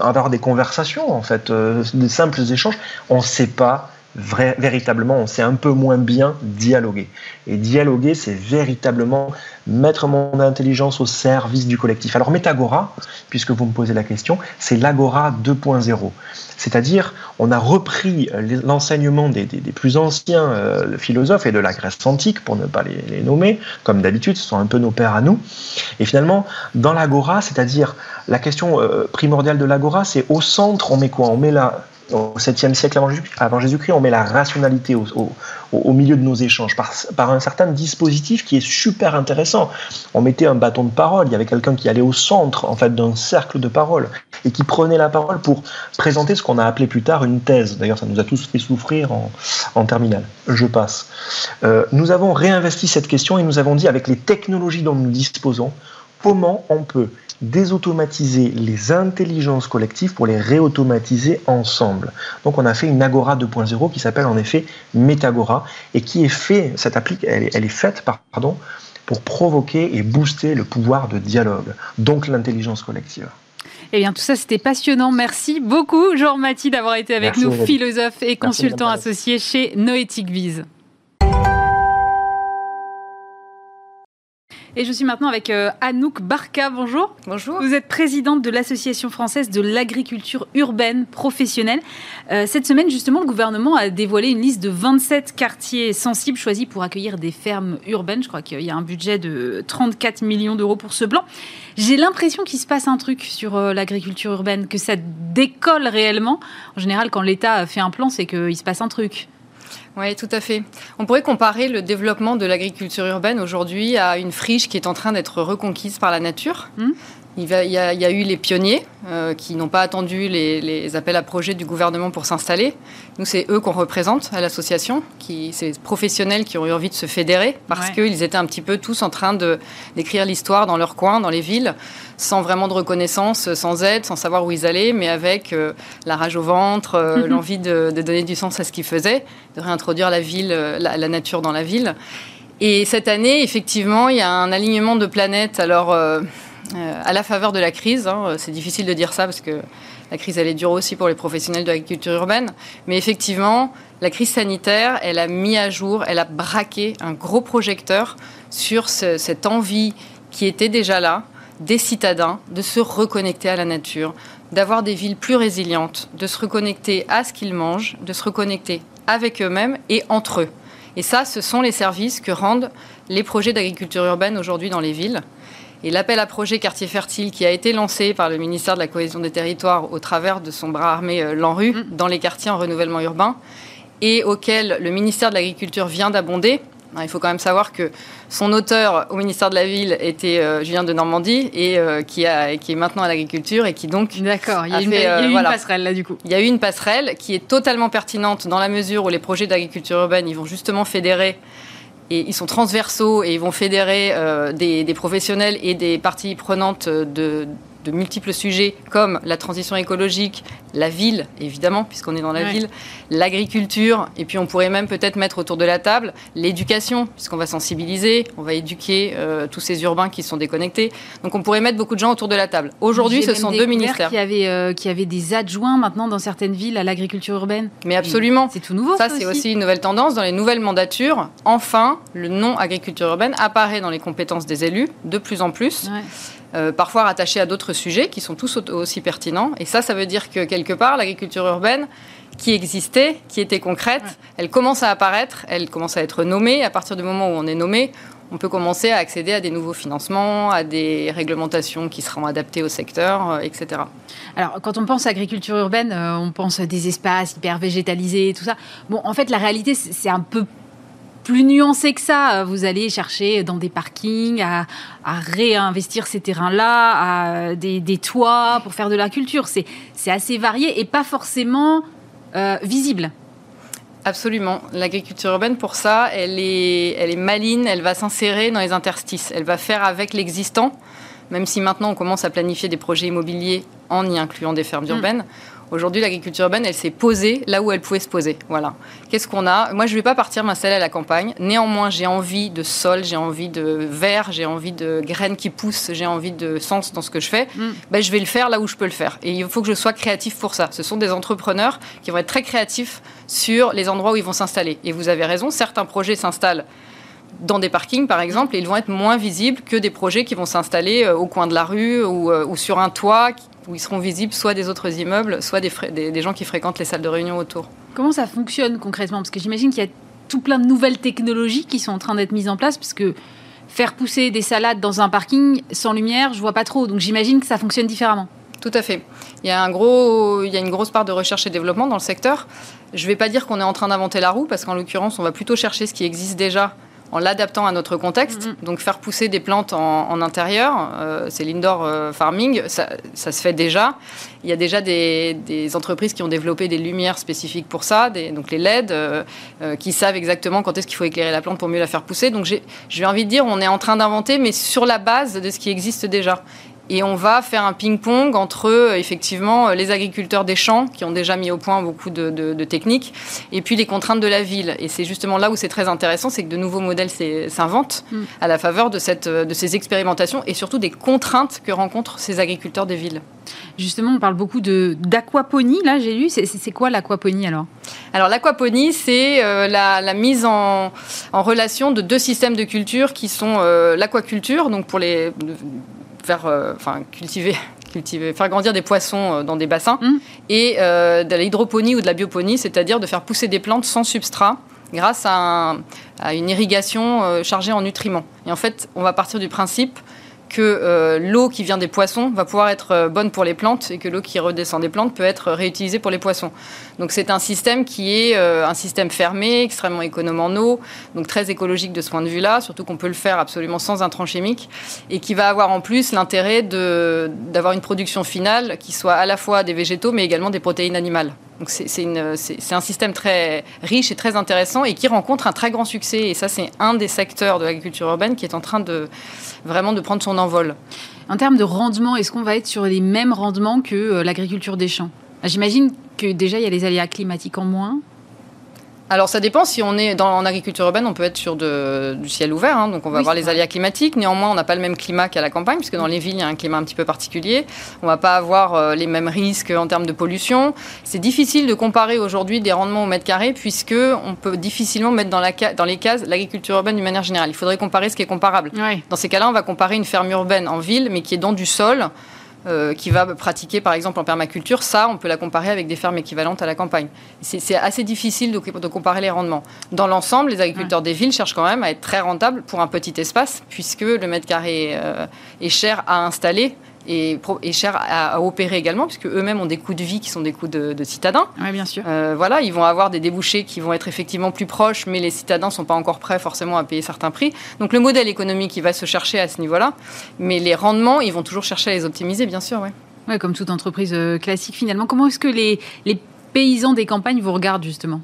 avoir des conversations en fait, des simples échanges. On ne sait pas véritablement, on sait un peu moins bien dialoguer. Et dialoguer, c'est véritablement mettre mon intelligence au service du collectif. Alors Metagora, puisque vous me posez la question, c'est l'Agora 2.0. C'est-à-dire, on a repris l'enseignement des, plus anciens euh, philosophes et de la Grèce antique, pour ne pas les, nommer, comme d'habitude, ce sont un peu nos pères à nous. Et finalement, dans l'Agora, c'est-à-dire la question euh, primordiale de l'Agora, c'est au centre, on met quoi? On met la, au 7e siècle avant Jésus-Christ, on met la rationalité au, milieu de nos échanges par, un certain dispositif qui est super intéressant. On mettait un bâton de parole, il y avait quelqu'un qui allait au centre en fait d'un cercle de parole et qui prenait la parole pour présenter ce qu'on a appelé plus tard une thèse. D'ailleurs, ça nous a tous fait souffrir en, terminale. Je passe. Euh, nous avons réinvesti cette question et nous avons dit avec les technologies dont nous disposons, comment on peut désautomatiser les intelligences collectives pour les réautomatiser ensemble. Donc on a fait une Agora 2.0 qui s'appelle en effet Metagora et qui est fait, cette appli, elle, est faite pardon, pour provoquer et booster le pouvoir de dialogue, donc l'intelligence collective. Eh bien, tout ça, c'était passionnant. Merci beaucoup, Jean-Mathie, d'avoir été avec nous, philosophe et consultant associé chez Noetic Viz. Et je suis maintenant avec euh, Anouk Barka. Bonjour. Bonjour. Vous êtes présidente de l'Association française de l'agriculture urbaine professionnelle. Euh, cette semaine, justement, le gouvernement a dévoilé une liste de 27 quartiers sensibles choisis pour accueillir des fermes urbaines. Je crois qu'il y a un budget de 34 millions d'euros pour ce plan. J'ai l'impression qu'il se passe un truc sur euh, l'agriculture urbaine, que ça décolle réellement. En général, quand l'État fait un plan, c'est qu'il se passe un truc. Oui, tout à fait. On pourrait comparer le développement de l'agriculture urbaine aujourd'hui à une friche qui est en train d'être reconquise par la nature. Hmm. Il, y a, eu les pionniers euh, qui n'ont pas attendu les, appels à projets du gouvernement pour s'installer. Nous, c'est eux qu'on représente à l'association, ces professionnels qui ont eu envie de se fédérer parce qu'ils étaient un petit peu tous en train d'écrire l'histoire dans leur coin, dans les villes, sans vraiment de reconnaissance, sans aide, sans savoir où ils allaient, mais avec euh, la rage au ventre, euh, mhm. l'envie de, donner du sens à ce qu'ils faisaient, de réintroduire la ville, la, nature dans la ville. Et cette année, effectivement, il y a un alignement de planètes. Alors euh, à la faveur de la crise. Hein, c'est difficile de dire ça parce que La crise, elle est dure aussi pour les professionnels de l'agriculture urbaine. Mais effectivement, la crise sanitaire, elle a mis à jour, elle a braqué un gros projecteur sur cette envie qui était déjà là, des citadins, de se reconnecter à la nature, d'avoir des villes plus résilientes, de se reconnecter à ce qu'ils mangent, de se reconnecter avec eux-mêmes et entre eux. Et ça, ce sont les services que rendent les projets d'agriculture urbaine aujourd'hui dans les villes. Et l'appel à projet Quartier Fertile qui a été lancé par le ministère de la Cohésion des Territoires au travers de son bras armé euh, l'ANRU mm. dans les quartiers en renouvellement urbain et auquel le ministère de l'Agriculture vient d'abonder, il faut quand même savoir que son auteur au ministère de la Ville était euh, Julien de Normandie et euh, qui, a, qui est maintenant à l'agriculture et qui donc. D'accord, il y a, une, euh, une passerelle là du coup. Il y a eu une passerelle qui est totalement pertinente dans la mesure où les projets d'agriculture urbaine ils vont justement fédérer ils sont transversaux et ils vont fédérer des, des, professionnels et des parties prenantes de, de multiples sujets comme la transition écologique, la ville, évidemment, puisqu'on est dans la ville, l'agriculture, et puis on pourrait même peut-être mettre autour de la table l'éducation, puisqu'on va sensibiliser, on va éduquer euh, tous ces urbains qui sont déconnectés. Donc on pourrait mettre beaucoup de gens autour de la table. Aujourd'hui, ce sont deux ministères. Qui avaient, euh, qui avaient des adjoints maintenant dans certaines villes à l'agriculture urbaine. Mais absolument. C'est tout nouveau. Ça, c'est aussi une nouvelle tendance. Dans les nouvelles mandatures, enfin, le nom agriculture urbaine apparaît dans les compétences des élus de plus en plus. Euh, parfois rattachés à d'autres sujets qui sont tous aussi pertinents. Et ça, ça veut dire que quelque part, l'agriculture urbaine qui existait, qui était concrète, elle commence à apparaître, elle commence à être nommée. À partir du moment où on est nommé, on peut commencer à accéder à des nouveaux financements, à des réglementations qui seront adaptées au secteur, euh, etc. Alors, quand on pense à agriculture urbaine, euh, on pense à des espaces hyper végétalisés, tout ça. Bon, en fait, la réalité, c'est un peu plus nuancé que ça. Vous allez chercher dans des parkings à, réinvestir ces terrains-là, à des, toits pour faire de la culture. C'est assez varié et pas forcément euh, visible. Absolument. L'agriculture urbaine, pour ça, elle est, elle est maline, elle va s'insérer dans les interstices, elle va faire avec l'existant, même si maintenant on commence à planifier des projets immobiliers en y incluant des fermes mm. urbaines. Aujourd'hui, l'agriculture urbaine, elle s'est posée là où elle pouvait se poser. Voilà. Qu'est-ce qu'on a? Moi, je ne vais pas partir m'installer à la campagne. Néanmoins, j'ai envie de sol, j'ai envie de verre, j'ai envie de graines qui poussent, j'ai envie de sens dans ce que je fais. Mm. Ben, je vais le faire là où je peux le faire. Et il faut que je sois créatif pour ça. Ce sont des entrepreneurs qui vont être très créatifs sur les endroits où ils vont s'installer. Et vous avez raison, certains projets s'installent dans des parkings, par exemple, et ils vont être moins visibles que des projets qui vont s'installer euh, au coin de la rue ou, euh, ou sur un toit où ils seront visibles soit des autres immeubles, soit des, des, gens qui fréquentent les salles de réunion autour. Comment ça fonctionne concrètement? Parce que j'imagine qu'il y a tout plein de nouvelles technologies qui sont en train d'être mises en place, parce que faire pousser des salades dans un parking sans lumière, je vois pas trop. Donc j'imagine que ça fonctionne différemment. Tout à fait. Il y a, un gros, il y a une grosse part de recherche et développement dans le secteur. Je ne vais pas dire qu'on est en train d'inventer la roue, parce qu'en l'occurrence, on va plutôt chercher ce qui existe déjà en l'adaptant à notre contexte. Mm-hmm. Donc faire pousser des plantes en, intérieur, euh, c'est l'indoor euh, farming, ça, se fait déjà. Il y a déjà des, entreprises qui ont développé des lumières spécifiques pour ça, donc les LED, euh, qui savent exactement quand est-ce qu'il faut éclairer la plante pour mieux la faire pousser. Donc j'ai envie de dire, on est en train d'inventer, mais sur la base de ce qui existe déjà. Et on va faire un ping-pong entre euh, effectivement euh, les agriculteurs des champs qui ont déjà mis au point beaucoup de, techniques et puis les contraintes de la ville. Et c'est justement là où c'est très intéressant, c'est que de nouveaux modèles s'inventent mm. à la faveur de, cette, euh, de ces expérimentations et surtout des contraintes que rencontrent ces agriculteurs des villes. Justement, on parle beaucoup d'aquaponie, là j'ai lu. C'est quoi l'aquaponie alors? Alors l'aquaponie, c'est la, mise en, en, relation de deux systèmes de culture qui sont l'aquaculture, donc pour les faire, euh, enfin, cultiver <laughs> cultiver, faire grandir des poissons euh, dans des bassins, mmh. et euh, de l'hydroponie ou de la bioponie, c'est-à-dire de faire pousser des plantes sans substrat grâce à, à une irrigation chargée en nutriments. Et en fait, on va partir du principe que euh, l'eau qui vient des poissons va pouvoir être euh, bonne pour les plantes et que l'eau qui redescend des plantes peut être réutilisée pour les poissons. Donc c'est un système qui est euh, un système fermé, extrêmement économe en eau, donc très écologique de ce point de vue-là, surtout qu'on peut le faire absolument sans intrants chimiques et qui va avoir en plus l'intérêt d'avoir une production finale qui soit à la fois des végétaux mais également des protéines animales. Donc c'est un système très riche et très intéressant et qui rencontre un très grand succès. Et ça, c'est un des secteurs de l'agriculture urbaine qui est en train de vraiment de prendre son envol. En termes de rendement, est-ce qu'on va être sur les mêmes rendements que euh, l'agriculture des champs? J'imagine que déjà, il y a les aléas climatiques en moins. alors ça dépend, si on est dans, en agriculture urbaine, on peut être sur de, du ciel ouvert, hein, donc on va avoir les aléas climatiques. Néanmoins, on n'a pas le même climat qu'à la campagne, puisque dans les villes, il y a un climat un petit peu particulier. On ne va pas avoir euh, les mêmes risques en termes de pollution. C'est difficile de comparer aujourd'hui des rendements au mètre carré, puisque on peut difficilement mettre dans, la, dans les cases l'agriculture urbaine d'une manière générale. Il faudrait comparer ce qui est comparable. Dans ces cas-là, on va comparer une ferme urbaine en ville, mais qui est dans du sol. Euh, qui va pratiquer par exemple en permaculture, ça, on peut la comparer avec des fermes équivalentes à la campagne. C'est assez difficile de, comparer les rendements. Dans l'ensemble, les agriculteurs des villes cherchent quand même à être très rentables pour un petit espace, puisque le mètre carré euh, est cher à installer et, cher à, opérer également, puisque eux-mêmes ont des coûts de vie qui sont des coûts de, citadins. Oui, bien sûr. Euh, voilà, ils vont avoir des débouchés qui vont être effectivement plus proches, mais les citadins ne sont pas encore prêts forcément à payer certains prix. Donc le modèle économique, il va se chercher à ce niveau-là, mais les rendements, ils vont toujours chercher à les optimiser, bien sûr. Ouais. Ouais, comme toute entreprise euh, classique finalement. Comment est-ce que les, les paysans des campagnes vous regardent justement?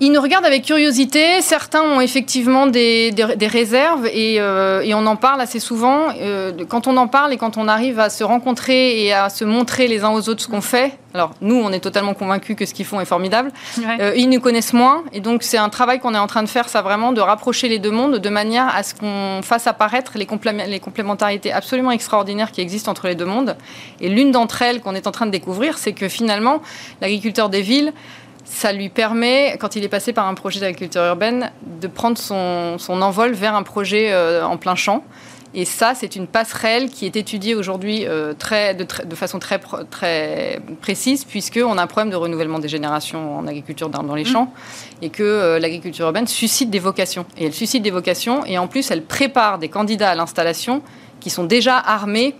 Ils nous regardent avec curiosité. Certains ont effectivement des, des, réserves et, euh, et, on en parle assez souvent. Euh, quand on en parle et quand on arrive à se rencontrer et à se montrer les uns aux autres ce qu'on fait, alors nous, on est totalement convaincus que ce qu'ils font est formidable. Euh, ils nous connaissent moins et donc c'est un travail qu'on est en train de faire, ça vraiment, de rapprocher les deux mondes de manière à ce qu'on fasse apparaître les, les complémentarités absolument extraordinaires qui existent entre les deux mondes. Et l'une d'entre elles qu'on est en train de découvrir, c'est que finalement, l'agriculteur des villes ça lui permet, quand il est passé par un projet d'agriculture urbaine, de prendre son, envol vers un projet euh, en plein champ. Et ça, c'est une passerelle qui est étudiée aujourd'hui euh, de, façon très, très précise, puisqu'on a un problème de renouvellement des générations en agriculture dans, les mmh. champs, et que euh, l'agriculture urbaine suscite des vocations. Et elle suscite des vocations, et en plus, elle prépare des candidats à l'installation qui sont déjà armés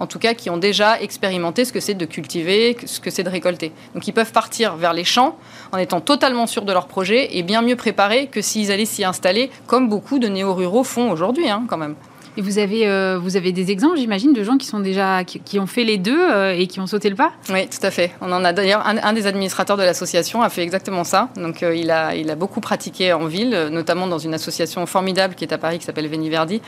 en tout cas qui ont déjà expérimenté ce que c'est de cultiver, ce que c'est de récolter. Donc ils peuvent partir vers les champs en étant totalement sûrs de leur projet et bien mieux préparés que s'ils allaient s'y installer, comme beaucoup de néo-ruraux font aujourd'hui hein, quand même. Et vous avez, euh, vous avez des exemples, j'imagine, de gens qui, sont déjà, qui, ont fait les deux euh, et qui ont sauté le pas Oui, tout à fait. On en a d'ailleurs, un, des administrateurs de l'association a fait exactement ça. Donc euh, il, a, il a beaucoup pratiqué en ville, notamment dans une association formidable qui est à Paris, qui s'appelle Veniverdi.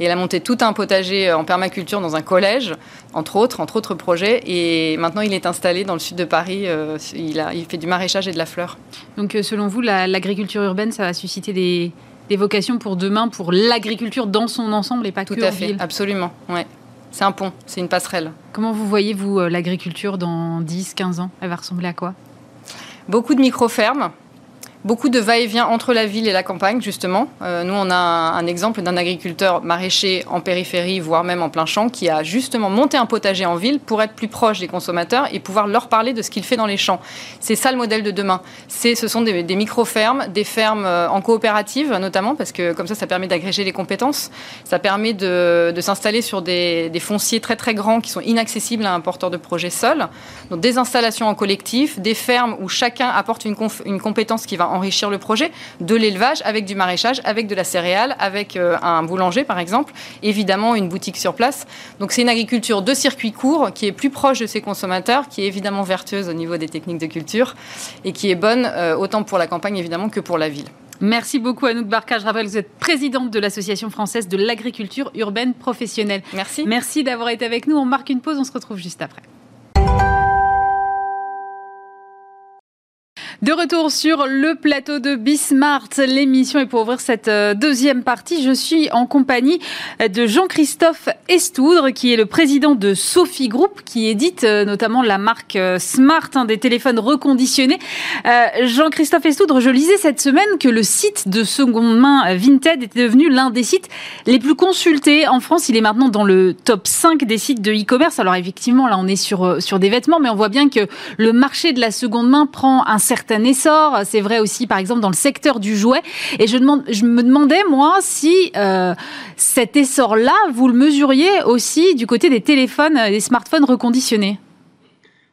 Et il a monté tout un potager en permaculture dans un collège, entre autres, entre autres projets. Et maintenant, il est installé dans le sud de Paris. il, a, il fait du maraîchage et de la fleur. Donc selon vous, l'agriculture urbaine, ça va susciter des des vocations pour demain, pour l'agriculture dans son ensemble et pas Tout que à fait, absolument. Ouais. C'est un pont, c'est une passerelle. Comment vous voyez, vous, euh, l'agriculture dans 10, 15 ans? Elle va ressembler à quoi? Beaucoup de micro-fermes, beaucoup de va-et-vient entre la ville et la campagne, justement. Euh, nous, on a un, exemple d'un agriculteur maraîcher en périphérie, voire même en plein champ, qui a justement monté un potager en ville pour être plus proche des consommateurs et pouvoir leur parler de ce qu'il fait dans les champs. C'est ça le modèle de demain. Ce sont des, micro-fermes, des fermes euh, en coopérative notamment, parce que comme ça, ça permet d'agréger les compétences. Ça permet de, s'installer sur des, fonciers très très grands qui sont inaccessibles à un porteur de projet seul. Donc des installations en collectif, des fermes où chacun apporte une, une compétence qui va enrichir le projet, de l'élevage avec du maraîchage, avec de la céréale, avec euh, un boulanger par exemple, évidemment une boutique sur place. Donc c'est une agriculture de circuit court qui est plus proche de ses consommateurs, qui est évidemment vertueuse au niveau des techniques de culture et qui est bonne euh, autant pour la campagne évidemment que pour la ville. Merci beaucoup Anouk Barca. Je rappelle que vous êtes présidente de l'Association française de l'agriculture urbaine professionnelle. Merci. Merci d'avoir été avec nous. On marque une pause, on se retrouve juste après. De retour sur le plateau de Bismart, l'émission est pour ouvrir cette euh, deuxième partie. Je suis en compagnie de Jean-Christophe Estoudre, qui est le président de Sophie Group, qui édite euh, notamment la marque euh, Smart, des téléphones reconditionnés. Jean-Christophe Estoudre, je lisais cette semaine que le site de seconde main Vinted était devenu l'un des sites les plus consultés en France. Il est maintenant dans le top 5 des sites de e-commerce. Alors effectivement, là on est sur, sur des vêtements, mais on voit bien que le marché de la seconde main prend un certain un essor. C'est vrai aussi, par exemple, dans le secteur du jouet. Et je, demande, je me demandais, moi, si euh, cet essor-là, vous le mesuriez aussi du côté des téléphones, des smartphones reconditionnés.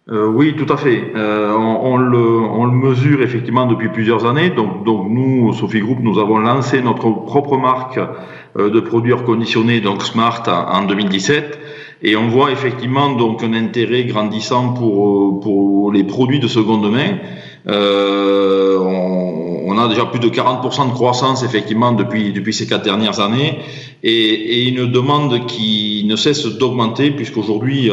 Euh, oui, tout à fait. Euh, on, le, on, le, mesure effectivement depuis plusieurs années. Donc nous, Sophie Group, nous avons lancé notre propre marque de produits reconditionnés, donc Smart, en 2017. Et on voit effectivement donc un intérêt grandissant pour, pour les produits de seconde main. Euh, on, on, a déjà plus de 40% de croissance effectivement depuis, depuis ces quatre dernières années et, et une demande qui ne cesse d'augmenter puisqu'aujourd'hui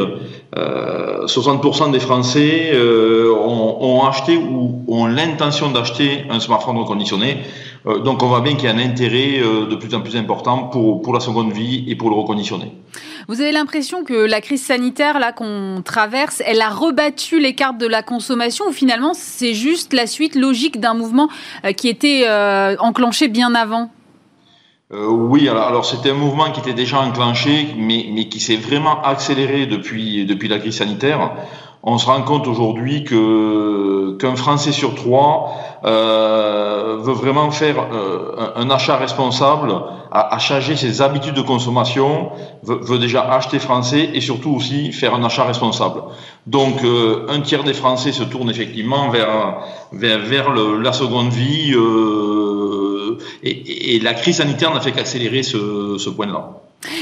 60% des Français ont, acheté ou ont l'intention d'acheter un smartphone reconditionné. donc on voit bien qu'il y a un intérêt de plus en plus important pour, pour la seconde vie et pour le reconditionner. Vous avez l'impression que la crise sanitaire qu'on traverse, elle a rebattu les cartes de la consommation ou finalement c'est juste la suite logique d'un mouvement euh, qui était euh, enclenché bien avant? Euh, oui, alors, alors c'était un mouvement qui était déjà enclenché, mais, mais qui s'est vraiment accéléré depuis, depuis la crise sanitaire on se rend compte aujourd'hui que qu'un Français sur trois euh, veut vraiment faire euh, un, achat responsable, à, changer ses habitudes de consommation, veut, déjà acheter français et surtout aussi faire un achat responsable. Donc un tiers des Français se tournent effectivement vers vers, vers la seconde vie et, la crise sanitaire n'a fait qu'accélérer ce, ce point-là.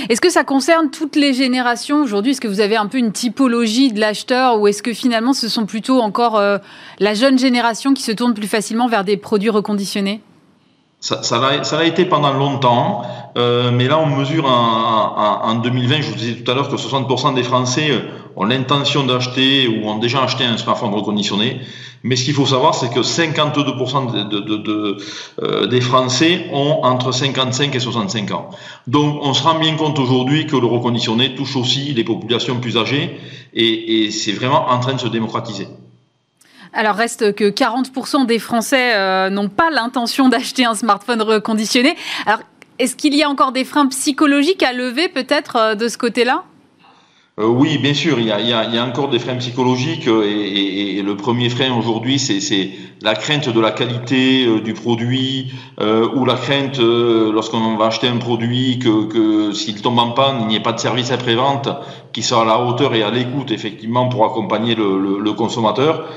Est-ce que ça concerne toutes les générations aujourd'hui? Est-ce que vous avez un peu une typologie de l'acheteur ou est-ce que finalement ce sont plutôt encore euh, la jeune génération qui se tourne plus facilement vers des produits reconditionnés? Ça, ça, a, été pendant longtemps, euh, mais là on mesure en, en, 2020, je vous disais tout à l'heure que 60% des Français euh, ont l'intention d'acheter ou ont déjà acheté un smartphone reconditionné. Mais ce qu'il faut savoir, c'est que 52% de, de, de, euh, des Français ont entre 55 et 65 ans. Donc on se rend bien compte aujourd'hui que le reconditionné touche aussi les populations plus âgées et c'est vraiment en train de se démocratiser. Alors reste que 40% des Français euh, n'ont pas l'intention d'acheter un smartphone reconditionné. Alors est-ce qu'il y a encore des freins psychologiques à lever peut-être euh, de ce côté-là? Euh, oui, bien sûr, il y, a, encore des freins psychologiques et, le premier frein aujourd'hui, c'est la crainte de la qualité du produit ou la crainte lorsqu'on va acheter un produit que, s'il tombe en panne, il n'y ait pas de service après-vente qui soit à la hauteur et à l'écoute effectivement pour accompagner le consommateur.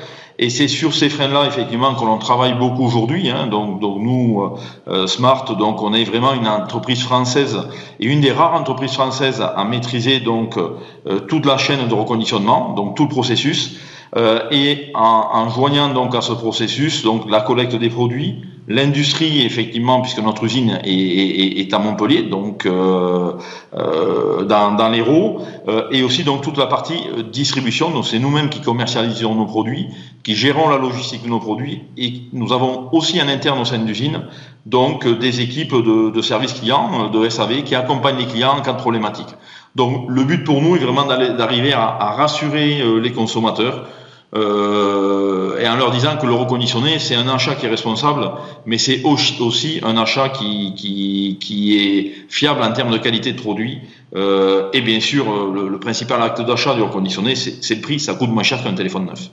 Et c'est sur ces freins-là, effectivement, que l'on travaille beaucoup aujourd'hui. Hein. Donc, donc, nous, euh, euh, Smart, donc on est vraiment une entreprise française et une des rares entreprises françaises à maîtriser donc euh, toute la chaîne de reconditionnement, donc tout le processus. Euh, et en, en, joignant donc à ce processus, donc la collecte des produits, l'industrie effectivement, puisque notre usine est, est, est à Montpellier, donc euh, euh, dans, dans l'Hérault, euh, et aussi donc toute la partie euh, distribution. Donc c'est nous-mêmes qui commercialisons nos produits, qui gérons la logistique de nos produits, et nous avons aussi un interne au sein de l'usine, donc des équipes de, de services clients, de SAV, qui accompagnent les clients en cas de problématique. Donc le but pour nous est vraiment d'arriver à, à, rassurer les consommateurs euh, et en leur disant que le reconditionné, c'est un achat qui est responsable, mais c'est aussi un achat qui, qui, qui, est fiable en termes de qualité de produit. Euh, et bien sûr, euh, le, principal acte d'achat du reconditionné, c'est le prix, ça coûte moins cher qu'un téléphone neuf.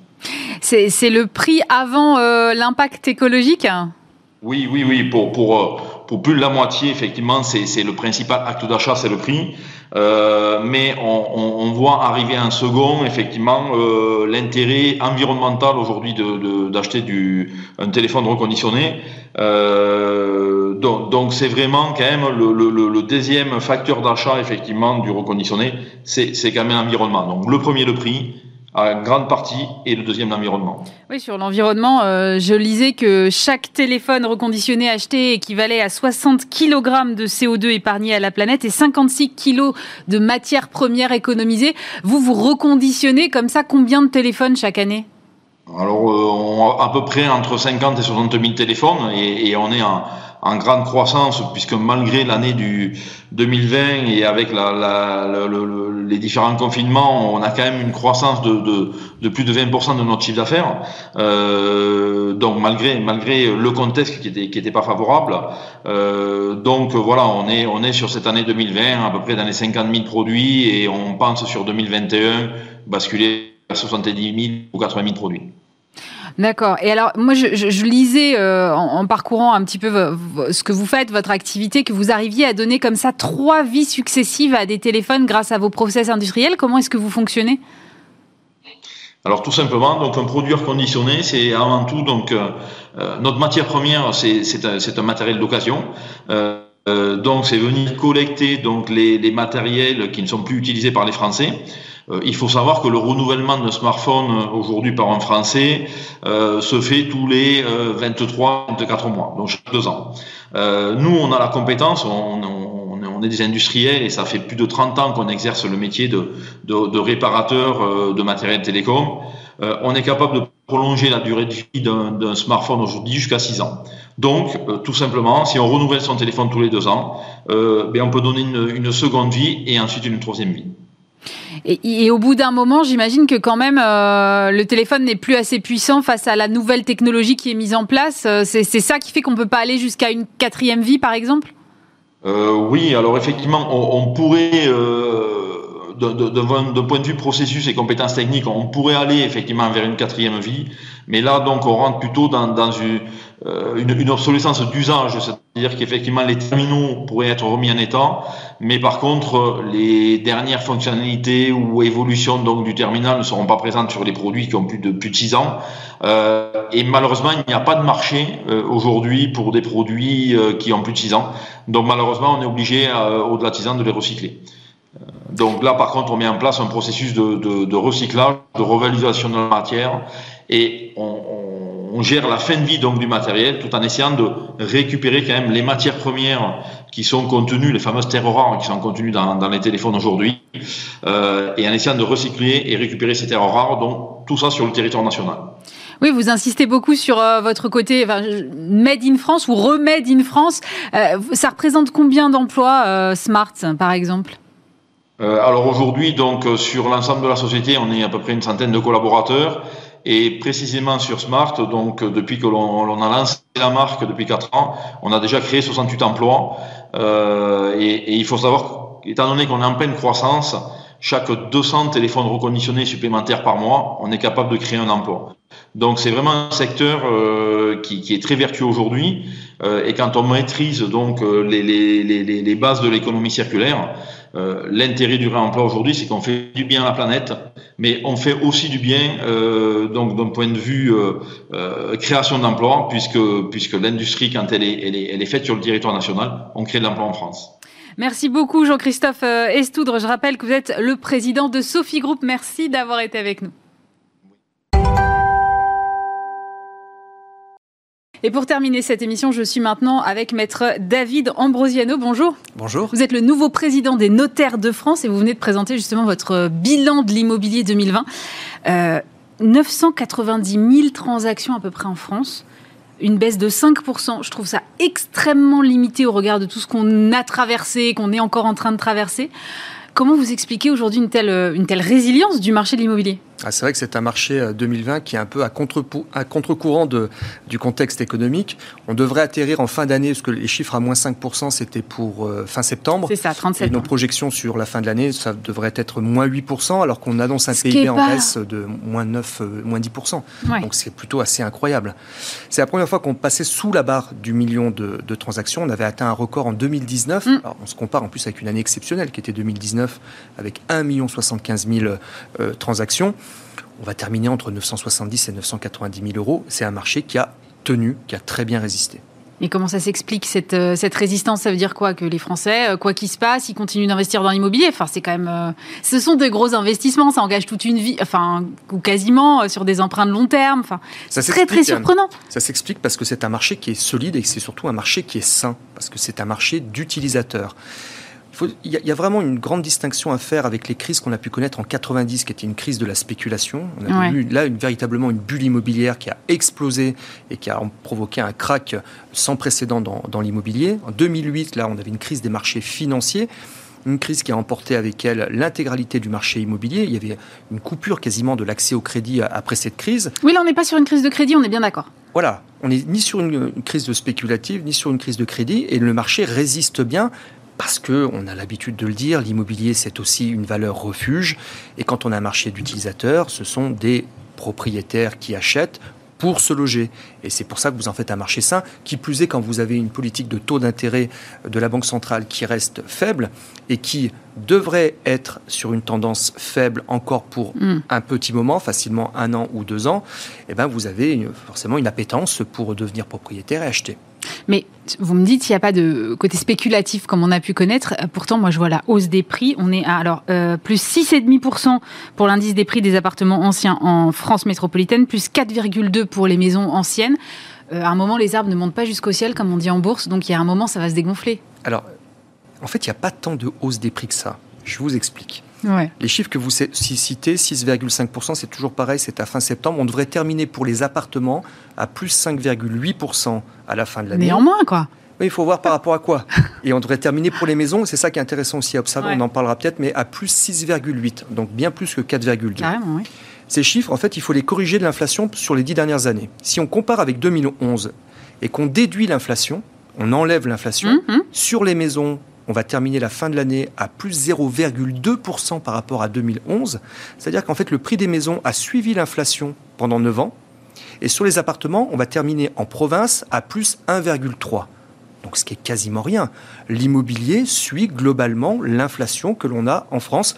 C'est le prix avant euh, l'impact écologique? Oui, oui, oui. Pour, pour, pour plus de la moitié, effectivement, c'est le principal acte d'achat, c'est le prix. Euh, mais on, on, on, voit arriver en second, effectivement, euh, l'intérêt environnemental aujourd'hui d'acheter de, du un téléphone reconditionné. Euh, donc, c'est vraiment quand même le, le, le deuxième facteur d'achat, effectivement, du reconditionné, c'est quand même l'environnement. Donc le premier, le prix à grande partie, et le deuxième, l'environnement. Oui, sur l'environnement, euh, je lisais que chaque téléphone reconditionné acheté équivalait à 60 kg de CO2 épargné à la planète et 56 kg de matières premières économisées. Vous, vous reconditionnez comme ça combien de téléphones chaque année? Alors, euh, on a à peu près entre 50 et 60 000 téléphones et, et on est en en grande croissance, puisque malgré l'année du 2020 et avec la, la, les différents confinements, on a quand même une croissance de, plus de 20% de notre chiffre d'affaires. Euh, donc malgré le contexte qui était qui était pas favorable, euh, donc voilà, on est on est sur cette année 2020 à peu près dans les 50 000 produits et on pense sur 2021 basculer à 70 000 ou 80 000 produits. D'accord. Et alors, moi, je, lisais euh, en, parcourant un petit peu ce que vous faites, votre activité, que vous arriviez à donner comme ça trois vies successives à des téléphones grâce à vos process industriels. Comment est-ce que vous fonctionnez? Alors tout simplement, donc un produit reconditionné, c'est avant tout donc euh, euh, notre matière première, c'est un, matériel d'occasion. Donc c'est venir collecter donc les, matériels qui ne sont plus utilisés par les Français. Euh, il faut savoir que le renouvellement d'un smartphone euh, aujourd'hui par un Français euh, se fait tous les 23, 24 mois, donc chaque deux ans. nous, on a la compétence, on, est des industriels et ça fait plus de 30 ans qu'on exerce le métier de, réparateur de matériel télécom. on est capable de prolonger la durée de vie d'un smartphone aujourd'hui jusqu'à 6 ans. Donc, tout simplement, si on renouvelle son téléphone tous les deux ans, ben on peut donner une seconde vie et ensuite une troisième vie. Et, au bout d'un moment, j'imagine que quand même, euh, le téléphone n'est plus assez puissant face à la nouvelle technologie qui est mise en place. Euh, c'est ça qui fait qu'on ne peut pas aller jusqu'à une quatrième vie, par exemple? Euh, Oui, alors effectivement, on, pourrait, d'un point de vue processus et compétences techniques, on pourrait aller effectivement vers une quatrième vie. Mais là, donc, on rentre plutôt dans, dans une, une, obsolescence d'usage, c'est-à-dire qu'effectivement, les terminaux pourraient être remis en état, mais par contre, les dernières fonctionnalités ou évolutions donc du terminal ne seront pas présentes sur les produits qui ont plus de plus de 6 ans. Euh, et malheureusement, il n'y a pas de marché euh, aujourd'hui pour des produits euh, qui ont plus de 6 ans. Donc malheureusement, on est obligé, au-delà de 6 ans, de les recycler. Donc là, par contre, on met en place un processus de, recyclage, de revalorisation de la matière, et on, gère la fin de vie donc du matériel, tout en essayant de récupérer quand même les matières premières qui sont contenues, les fameuses terres rares qui sont contenues dans, les téléphones aujourd'hui, euh, et en essayant de recycler et récupérer ces terres rares, donc tout ça sur le territoire national. Oui, vous insistez beaucoup sur euh, votre côté Made in France ou Remade in France. Euh, ça représente combien d'emplois Smart, par exemple? Euh, alors aujourd'hui, donc euh, sur l'ensemble de la société, on est à peu près une centaine de collaborateurs. Et précisément sur Smart, donc euh, depuis que l'on a lancé la marque depuis 4 ans, on a déjà créé 68 emplois. Euh, et, et, il faut savoir, étant donné qu'on est en pleine croissance, chaque 200 téléphones reconditionnés supplémentaires par mois, on est capable de créer un emploi. Donc c'est vraiment un secteur euh, qui, qui, est très vertueux aujourd'hui. Euh, et quand on maîtrise donc les, les, les, les bases de l'économie circulaire, euh, l'intérêt du réemploi aujourd'hui, c'est qu'on fait du bien à la planète, mais on fait aussi du bien euh, donc d'un point de vue euh, création d'emplois, puisque l'industrie, quand elle est, elle elle est faite sur le territoire national, on crée de l'emploi en France. Merci beaucoup Jean-Christophe Estoudre. Je rappelle que vous êtes le président de Sophie Group. Merci d'avoir été avec nous. Et pour terminer cette émission, je suis maintenant avec maître David Ambrosiano. Bonjour. Bonjour. Vous êtes le nouveau président des notaires de France et vous venez de présenter justement votre bilan de l'immobilier 2020. Euh, 990 000 transactions à peu près en France. Une baisse de 5%. Je trouve ça extrêmement limité au regard de tout ce qu'on a traversé, qu'on est encore en train de traverser. Comment vous expliquez aujourd'hui une telle, une telle résilience du marché de l'immobilier? Ah, c'est vrai que c'est un marché 2020 euh, qui est un peu à contre-courant du contexte économique. On devrait atterrir en fin d'année, parce que les chiffres à moins 5%, c'était pour euh, fin septembre. C'est ça, 37. Et nos projections sur la fin de l'année, ça devrait être moins 8%, alors qu'on annonce un PIB en baisse de moins 9, euh, moins 10%. Donc c'est plutôt assez incroyable. C'est la première fois qu'on passait sous la barre du million de, de transactions. On avait atteint un record en 2019. Mm. Alors, on se compare en plus avec une année exceptionnelle qui était 2019, avec 1 75 000 euh, transactions. On va terminer entre 970 et 990 000 euros. C'est un marché qui a tenu, qui a très bien résisté. Et comment ça s'explique cette, euh, cette, résistance? Ça veut dire quoi? Que les Français, euh, quoi qu'il se passe, ils continuent d'investir dans l'immobilier? Enfin, c'est quand même, euh, ce sont des gros investissements. Ça engage toute une vie, enfin, ou quasiment sur des emprunts de long terme. Enfin, c'est très très surprenant. Ça s'explique parce que c'est un marché qui est solide et c'est surtout un marché qui est sain parce que c'est un marché d'utilisateurs il y, a vraiment une grande distinction à faire avec les crises qu'on a pu connaître en 90, qui était une crise de la spéculation. On a eu là une, véritablement une bulle immobilière qui a explosé et qui a provoqué un crack sans précédent dans, dans l'immobilier. En 2008, là, on avait une crise des marchés financiers une crise qui a emporté avec elle l'intégralité du marché immobilier. Il y avait une coupure quasiment de l'accès au crédit après cette crise. Oui, là, on n'est pas sur une crise de crédit, on est bien d'accord. Voilà, on n'est ni sur une, une, crise de spéculative, ni sur une crise de crédit, et le marché résiste bien parce que on a l'habitude de le dire, l'immobilier c'est aussi une valeur refuge. Et quand on a un marché d'utilisateurs, ce sont des propriétaires qui achètent pour se loger. Et c'est pour ça que vous en faites un marché sain. Qui plus est quand vous avez une politique de taux d'intérêt de la Banque centrale qui reste faible et qui devrait être sur une tendance faible encore pour hmm. un petit moment, facilement un an ou deux ans, eh ben vous avez forcément une appétence pour devenir propriétaire et acheter. Mais vous me dites, il n'y a pas de côté spéculatif comme on a pu connaître. Pourtant, moi, je vois la hausse des prix. On est à alors euh, plus 6,5% pour l'indice des prix des appartements anciens en France métropolitaine, plus 4,2% pour les maisons anciennes. Euh, à un moment, les arbres ne montent pas jusqu'au ciel, comme on dit en bourse. Donc, il y a un moment, ça va se dégonfler. Alors, En fait, il n'y a pas tant de hausse des prix que ça. Je vous explique. Ouais. Les chiffres que vous citez, 6,5%, c'est toujours pareil, c'est à fin septembre. On devrait terminer pour les appartements à plus 5,8% à la fin de l'année. Néanmoins, quoi. Oui, il faut voir par rapport à quoi. Et on devrait terminer pour les maisons, c'est ça qui est intéressant aussi à observer, Ouais. on en parlera peut-être, mais à plus 6,8, donc bien plus que 4,2. Carrément, oui. Ces chiffres, en fait, il faut les corriger de l'inflation sur les dix dernières années. Si on compare avec 2011 et qu'on déduit l'inflation, on enlève l'inflation, Hum, hum. sur les maisons, on va terminer la fin de l'année à plus 0,2% par rapport à 2011. C'est-à-dire qu'en fait, le prix des maisons a suivi l'inflation pendant 9 ans. Et sur les appartements, on va terminer en province à plus 1,3. Donc ce qui est quasiment rien. L'immobilier suit globalement l'inflation que l'on a en France,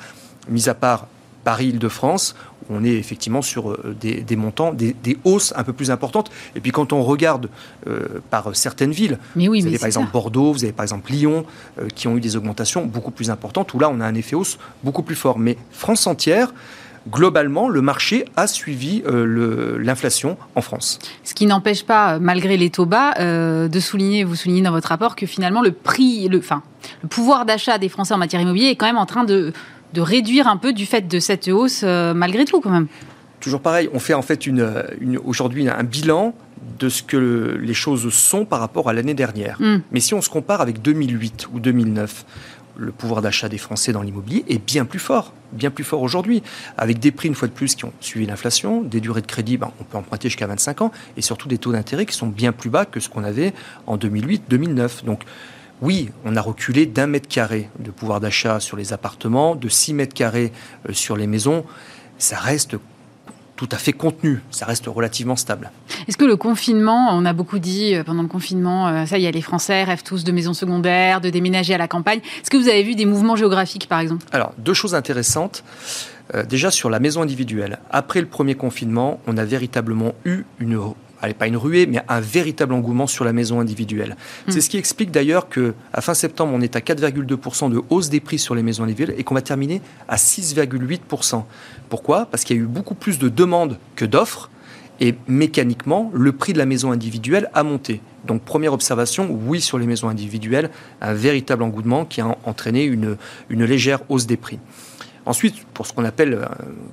mis à part Paris-Île-de-France, on est effectivement sur euh, des, des montants, des, des hausses un peu plus importantes. Et puis quand on regarde euh, par certaines villes, Mais oui, vous avez par exemple ça. Bordeaux, vous avez par exemple Lyon, euh, qui ont eu des augmentations beaucoup plus importantes, où là on a un effet hausse beaucoup plus fort. Mais France entière, globalement, le marché a suivi euh, l'inflation en France. Ce qui n'empêche pas, malgré les taux bas, euh, de souligner, vous soulignez dans votre rapport que finalement le prix, le, enfin, le pouvoir d'achat des Français en matière immobilière est quand même en train de, de réduire un peu du fait de cette hausse, euh, malgré tout quand même. Toujours pareil, on fait en fait une, une- aujourd'hui un bilan de ce que le- les choses sont par rapport à l'année dernière. Hum. Mais si on se compare avec 2008 ou 2009, le pouvoir d'achat des Français dans l'immobilier est bien plus fort, bien plus fort aujourd'hui, avec des prix une fois de plus qui ont suivi l'inflation, des durées de crédit, ben, on peut emprunter jusqu'à 25 ans, et surtout des taux d'intérêt qui sont bien plus bas que ce qu'on avait en 2008-2009. Donc oui, on a reculé d'un mètre carré de pouvoir d'achat sur les appartements, de 6 mètres carrés euh, sur les maisons. Ça reste tout à fait contenu, ça reste relativement stable. Est-ce que le confinement, on a beaucoup dit euh, pendant le confinement, euh, ça y est, les Français rêvent tous de maisons secondaires, de déménager à la campagne. Est-ce que vous avez vu des mouvements géographiques, par exemple? Alors, deux choses intéressantes. Euh, déjà sur la maison individuelle. Après le premier confinement, on a véritablement eu une, allez, pas une ruée, mais un véritable engouement sur la maison individuelle. Mm. C'est ce qui explique d'ailleurs que à fin septembre, on est à 4,2% de hausse des prix sur les maisons individuelles et qu'on va terminer à 6,8%. Pourquoi? Parce qu'il y a eu beaucoup plus de demandes que d'offres. Et mécaniquement, le prix de la maison individuelle a monté. Donc, première observation, oui, sur les maisons individuelles, un véritable engouement qui a entraîné une, une légère hausse des prix. Ensuite, pour ce qu'on appelle euh,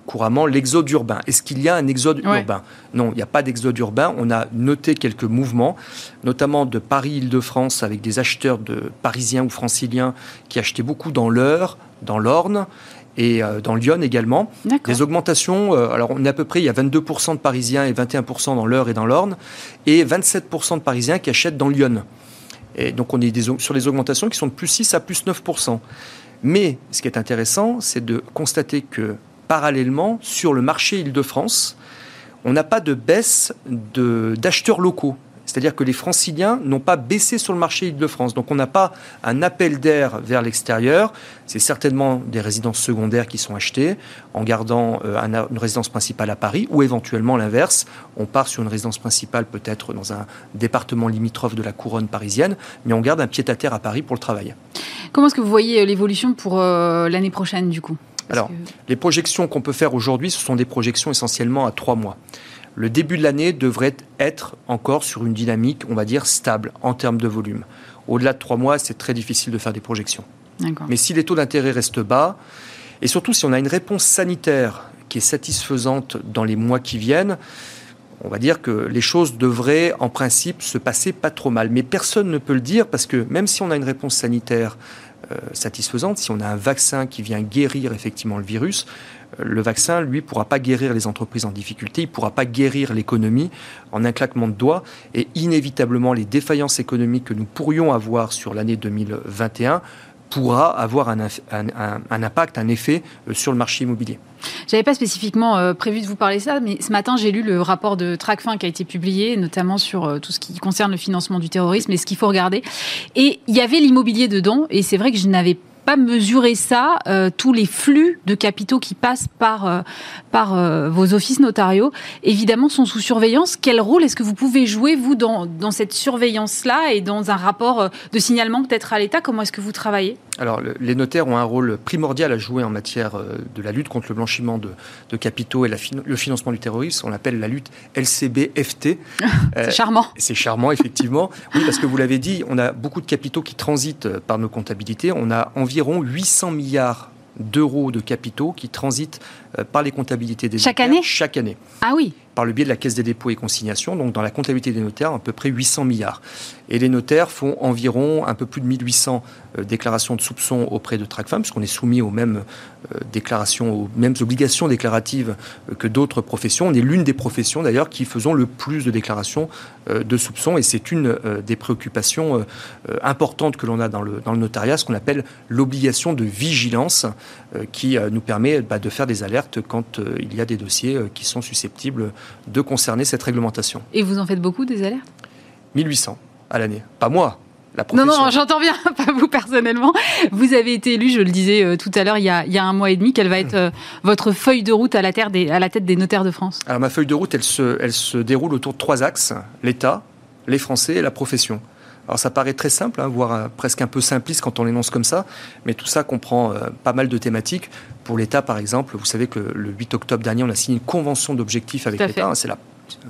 couramment l'exode urbain. Est-ce qu'il y a un exode Ouais. urbain? Non, il n'y a pas d'exode urbain. On a noté quelques mouvements, notamment de Paris-Île-de-France, avec des acheteurs de parisiens ou franciliens qui achetaient beaucoup dans l'Eure, dans l'Orne et euh, dans Lyon également. Des augmentations, euh, alors on est à peu près, il y a 22% de Parisiens et 21% dans l'Eure et dans l'Orne, et 27% de Parisiens qui achètent dans Lyon. Et donc on est des sur les augmentations qui sont de plus 6 à plus 9%. Mais ce qui est intéressant, c'est de constater que parallèlement, sur le marché Île-de-France, on n'a pas de baisse d'acheteurs locaux. C'est-à-dire que les franciliens n'ont pas baissé sur le marché Île-de-France. Donc on n'a pas un appel d'air vers l'extérieur. C'est certainement des résidences secondaires qui sont achetées en gardant euh, un- une résidence principale à Paris ou éventuellement l'inverse. On part sur une résidence principale peut-être dans un département limitrophe de la couronne parisienne, mais on garde un pied-à-terre à Paris pour le travail. Comment est-ce que vous voyez euh, l'évolution pour euh, l'année prochaine, du coup? Parce Alors, que- Les projections qu'on peut faire aujourd'hui, ce sont des projections essentiellement à trois mois. Le début de l'année devrait être encore sur une dynamique, on va dire, stable en termes de volume. Au-delà de trois mois, c'est très difficile de faire des projections. Mais si les taux d'intérêt restent bas, et surtout si on a une réponse sanitaire qui est satisfaisante dans les mois qui viennent, on va dire que les choses devraient en principe se passer pas trop mal. Mais personne ne peut le dire parce que même si on a une réponse sanitaire euh, satisfaisante, si on a un vaccin qui vient guérir effectivement le virus, le vaccin, lui, pourra pas guérir les entreprises en difficulté, il pourra pas guérir l'économie en un claquement de doigts, et inévitablement les défaillances économiques que nous pourrions avoir sur l'année 2021 pourra avoir un, impact, un effet euh, sur le marché immobilier. J'avais pas spécifiquement euh, prévu de vous parler ça, mais ce matin j'ai lu le rapport de Tracfin qui a été publié, notamment sur euh, tout ce qui concerne le financement du terrorisme et ce qu'il faut regarder. Et il y avait l'immobilier dedans, et c'est vrai que je n'avais pas mesuré ça, euh, tous les flux de capitaux qui passent par, euh, par euh, vos offices notariaux, évidemment sont sous surveillance. Quel rôle est-ce que vous pouvez jouer, vous, dans, dans cette surveillance-là et dans un rapport euh, de signalement peut-être à l'État? Comment est-ce que vous travaillez? Alors, les notaires ont un rôle primordial à jouer en matière euh, de la lutte contre le blanchiment de, capitaux et le financement du terrorisme. On appelle la lutte LCB-FT. <laughs> c'est charmant. C'est charmant, effectivement. oui, parce que vous l'avez dit, on a beaucoup de capitaux qui transitent par nos comptabilités. On a environ 800 milliards d'euros de capitaux qui transitent par les comptabilités des Chaque année Chaque année. Ah oui par le biais de la Caisse des dépôts et consignations, donc dans la comptabilité des notaires, à peu près 800 milliards. Et les notaires font environ un peu plus de 1800 euh, déclarations de soupçons auprès de TRACFAM, puisqu'on est soumis aux mêmes euh, déclarations, aux mêmes obligations déclaratives euh, que d'autres professions. On est l'une des professions d'ailleurs qui faisons le plus de déclarations de soupçons, et c'est une des préoccupations importantes que l'on a dans le, dans le notariat, ce qu'on appelle l'obligation de vigilance, qui nous permet bah, de faire des alertes quand il y a des dossiers qui sont susceptibles de concerner cette réglementation. Et vous en faites beaucoup des alertes 1800 à l'année. Pas moi, non, non, j'entends bien, <laughs> pas vous personnellement. Vous avez été élu, je le disais euh, tout à l'heure, il, y a un mois et demi. Quelle va être euh, votre feuille de route à la, terre à la tête des notaires de France? Alors ma feuille de route, elle se, elle se déroule autour de trois axes l'État, les Français et la profession. Alors ça paraît très simple, hein, voire euh, presque un peu simpliste quand on l'énonce comme ça, mais tout ça comprend pas mal de thématiques. Pour l'État, par exemple, vous savez que le 8 octobre dernier, on a signé une convention d'objectifs avec l'État. C'est la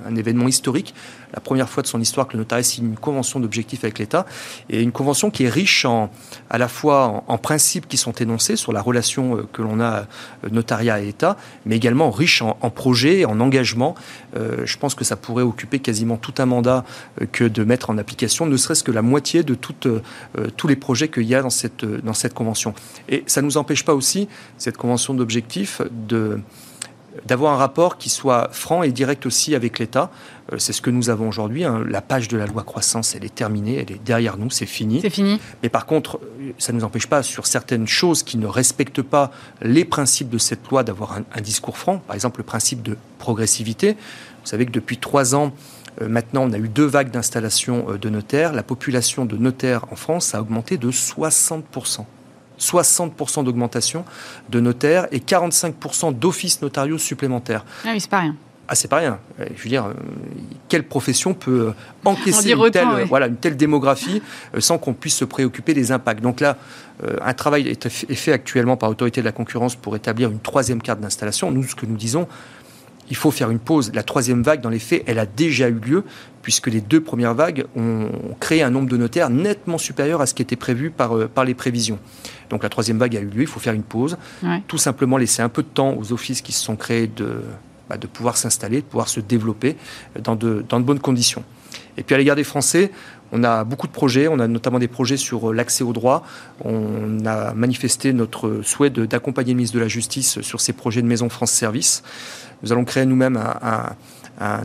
un événement historique, la première fois de son histoire que le notariat signe une convention d'objectifs avec l'État, et une convention qui est riche en, à la fois en, principes qui sont énoncés sur la relation euh, que l'on a euh, notariat et État, mais également riche en, projets, en engagements. Euh, je pense que ça pourrait occuper quasiment tout un mandat que de mettre en application, ne serait-ce que la moitié de tous les projets qu'il y a dans cette, dans cette convention. Et ça ne nous empêche pas aussi, cette convention d'objectifs, de d'avoir un rapport qui soit franc et direct aussi avec l'État. Euh, c'est ce que nous avons aujourd'hui. Hein. La page de la loi croissance, elle est terminée, elle est derrière nous, c'est fini. C'est fini. Mais par contre, ça ne nous empêche pas sur certaines choses qui ne respectent pas les principes de cette loi d'avoir un, discours franc. Par exemple, le principe de progressivité. Vous savez que depuis trois ans, euh, Maintenant, on a eu deux vagues d'installation euh, de notaires. La population de notaires en France a augmenté de 60 60% d'augmentation de notaires et 45% d'offices notariaux supplémentaires. Ah oui, c'est pas rien. Ah, c'est pas rien. Euh, je veux dire, euh, quelle profession peut euh, <laughs> encaisser une, telle, voilà, une telle démographie sans qu'on puisse se préoccuper des impacts? Donc là, un travail est fait actuellement par l'autorité de la concurrence pour établir une troisième carte d'installation. Nous, ce que nous disons, il faut faire une pause. La troisième vague, dans les faits, elle a déjà eu lieu, puisque les deux premières vagues ont créé un nombre de notaires nettement supérieur à ce qui était prévu par, par les prévisions. Donc la troisième vague a eu lieu, il faut faire une pause, tout simplement laisser un peu de temps aux offices qui se sont créés de, bah, de pouvoir s'installer, de pouvoir se développer dans de, dans de bonnes conditions. Et puis à l'égard des Français, on a beaucoup de projets, on a notamment des projets sur euh, l'accès au droit. On a manifesté notre souhait d'accompagner le ministre de la Justice sur ces projets de Maison France Service. Nous allons créer nous-mêmes un,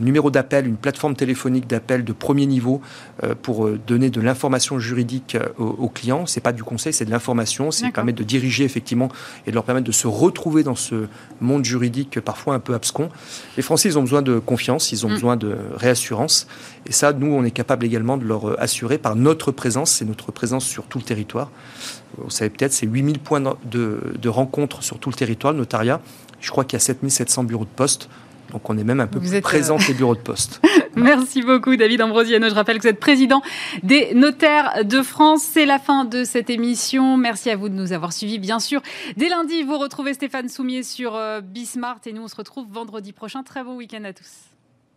numéro d'appel, une plateforme téléphonique d'appel de premier niveau euh, pour euh, donner de l'information juridique euh, aux, clients. C'est pas du conseil, c'est de l'information. C'est permettre de diriger effectivement et de leur permettre de se retrouver dans ce monde juridique parfois un peu abscon. Les Français, ils ont besoin de confiance, ils ont mm. besoin de réassurance. Et ça, nous, on est capable également de leur assurer par notre présence, c'est notre présence sur tout le territoire. Vous savez peut-être, c'est 8000 points de, de rencontres sur tout le territoire, le notariat. Je crois qu'il y a 7700 bureaux de poste. Donc on est même un peu plus présent que les bureaux de poste. <laughs> Merci beaucoup David Ambrosiano. Je rappelle que vous êtes président des notaires de France. C'est la fin de cette émission. Merci à vous de nous avoir suivis. Bien sûr, dès lundi, vous retrouvez Stéphane Soumier sur euh, Bismart et nous on se retrouve vendredi prochain. Très bon week-end à tous.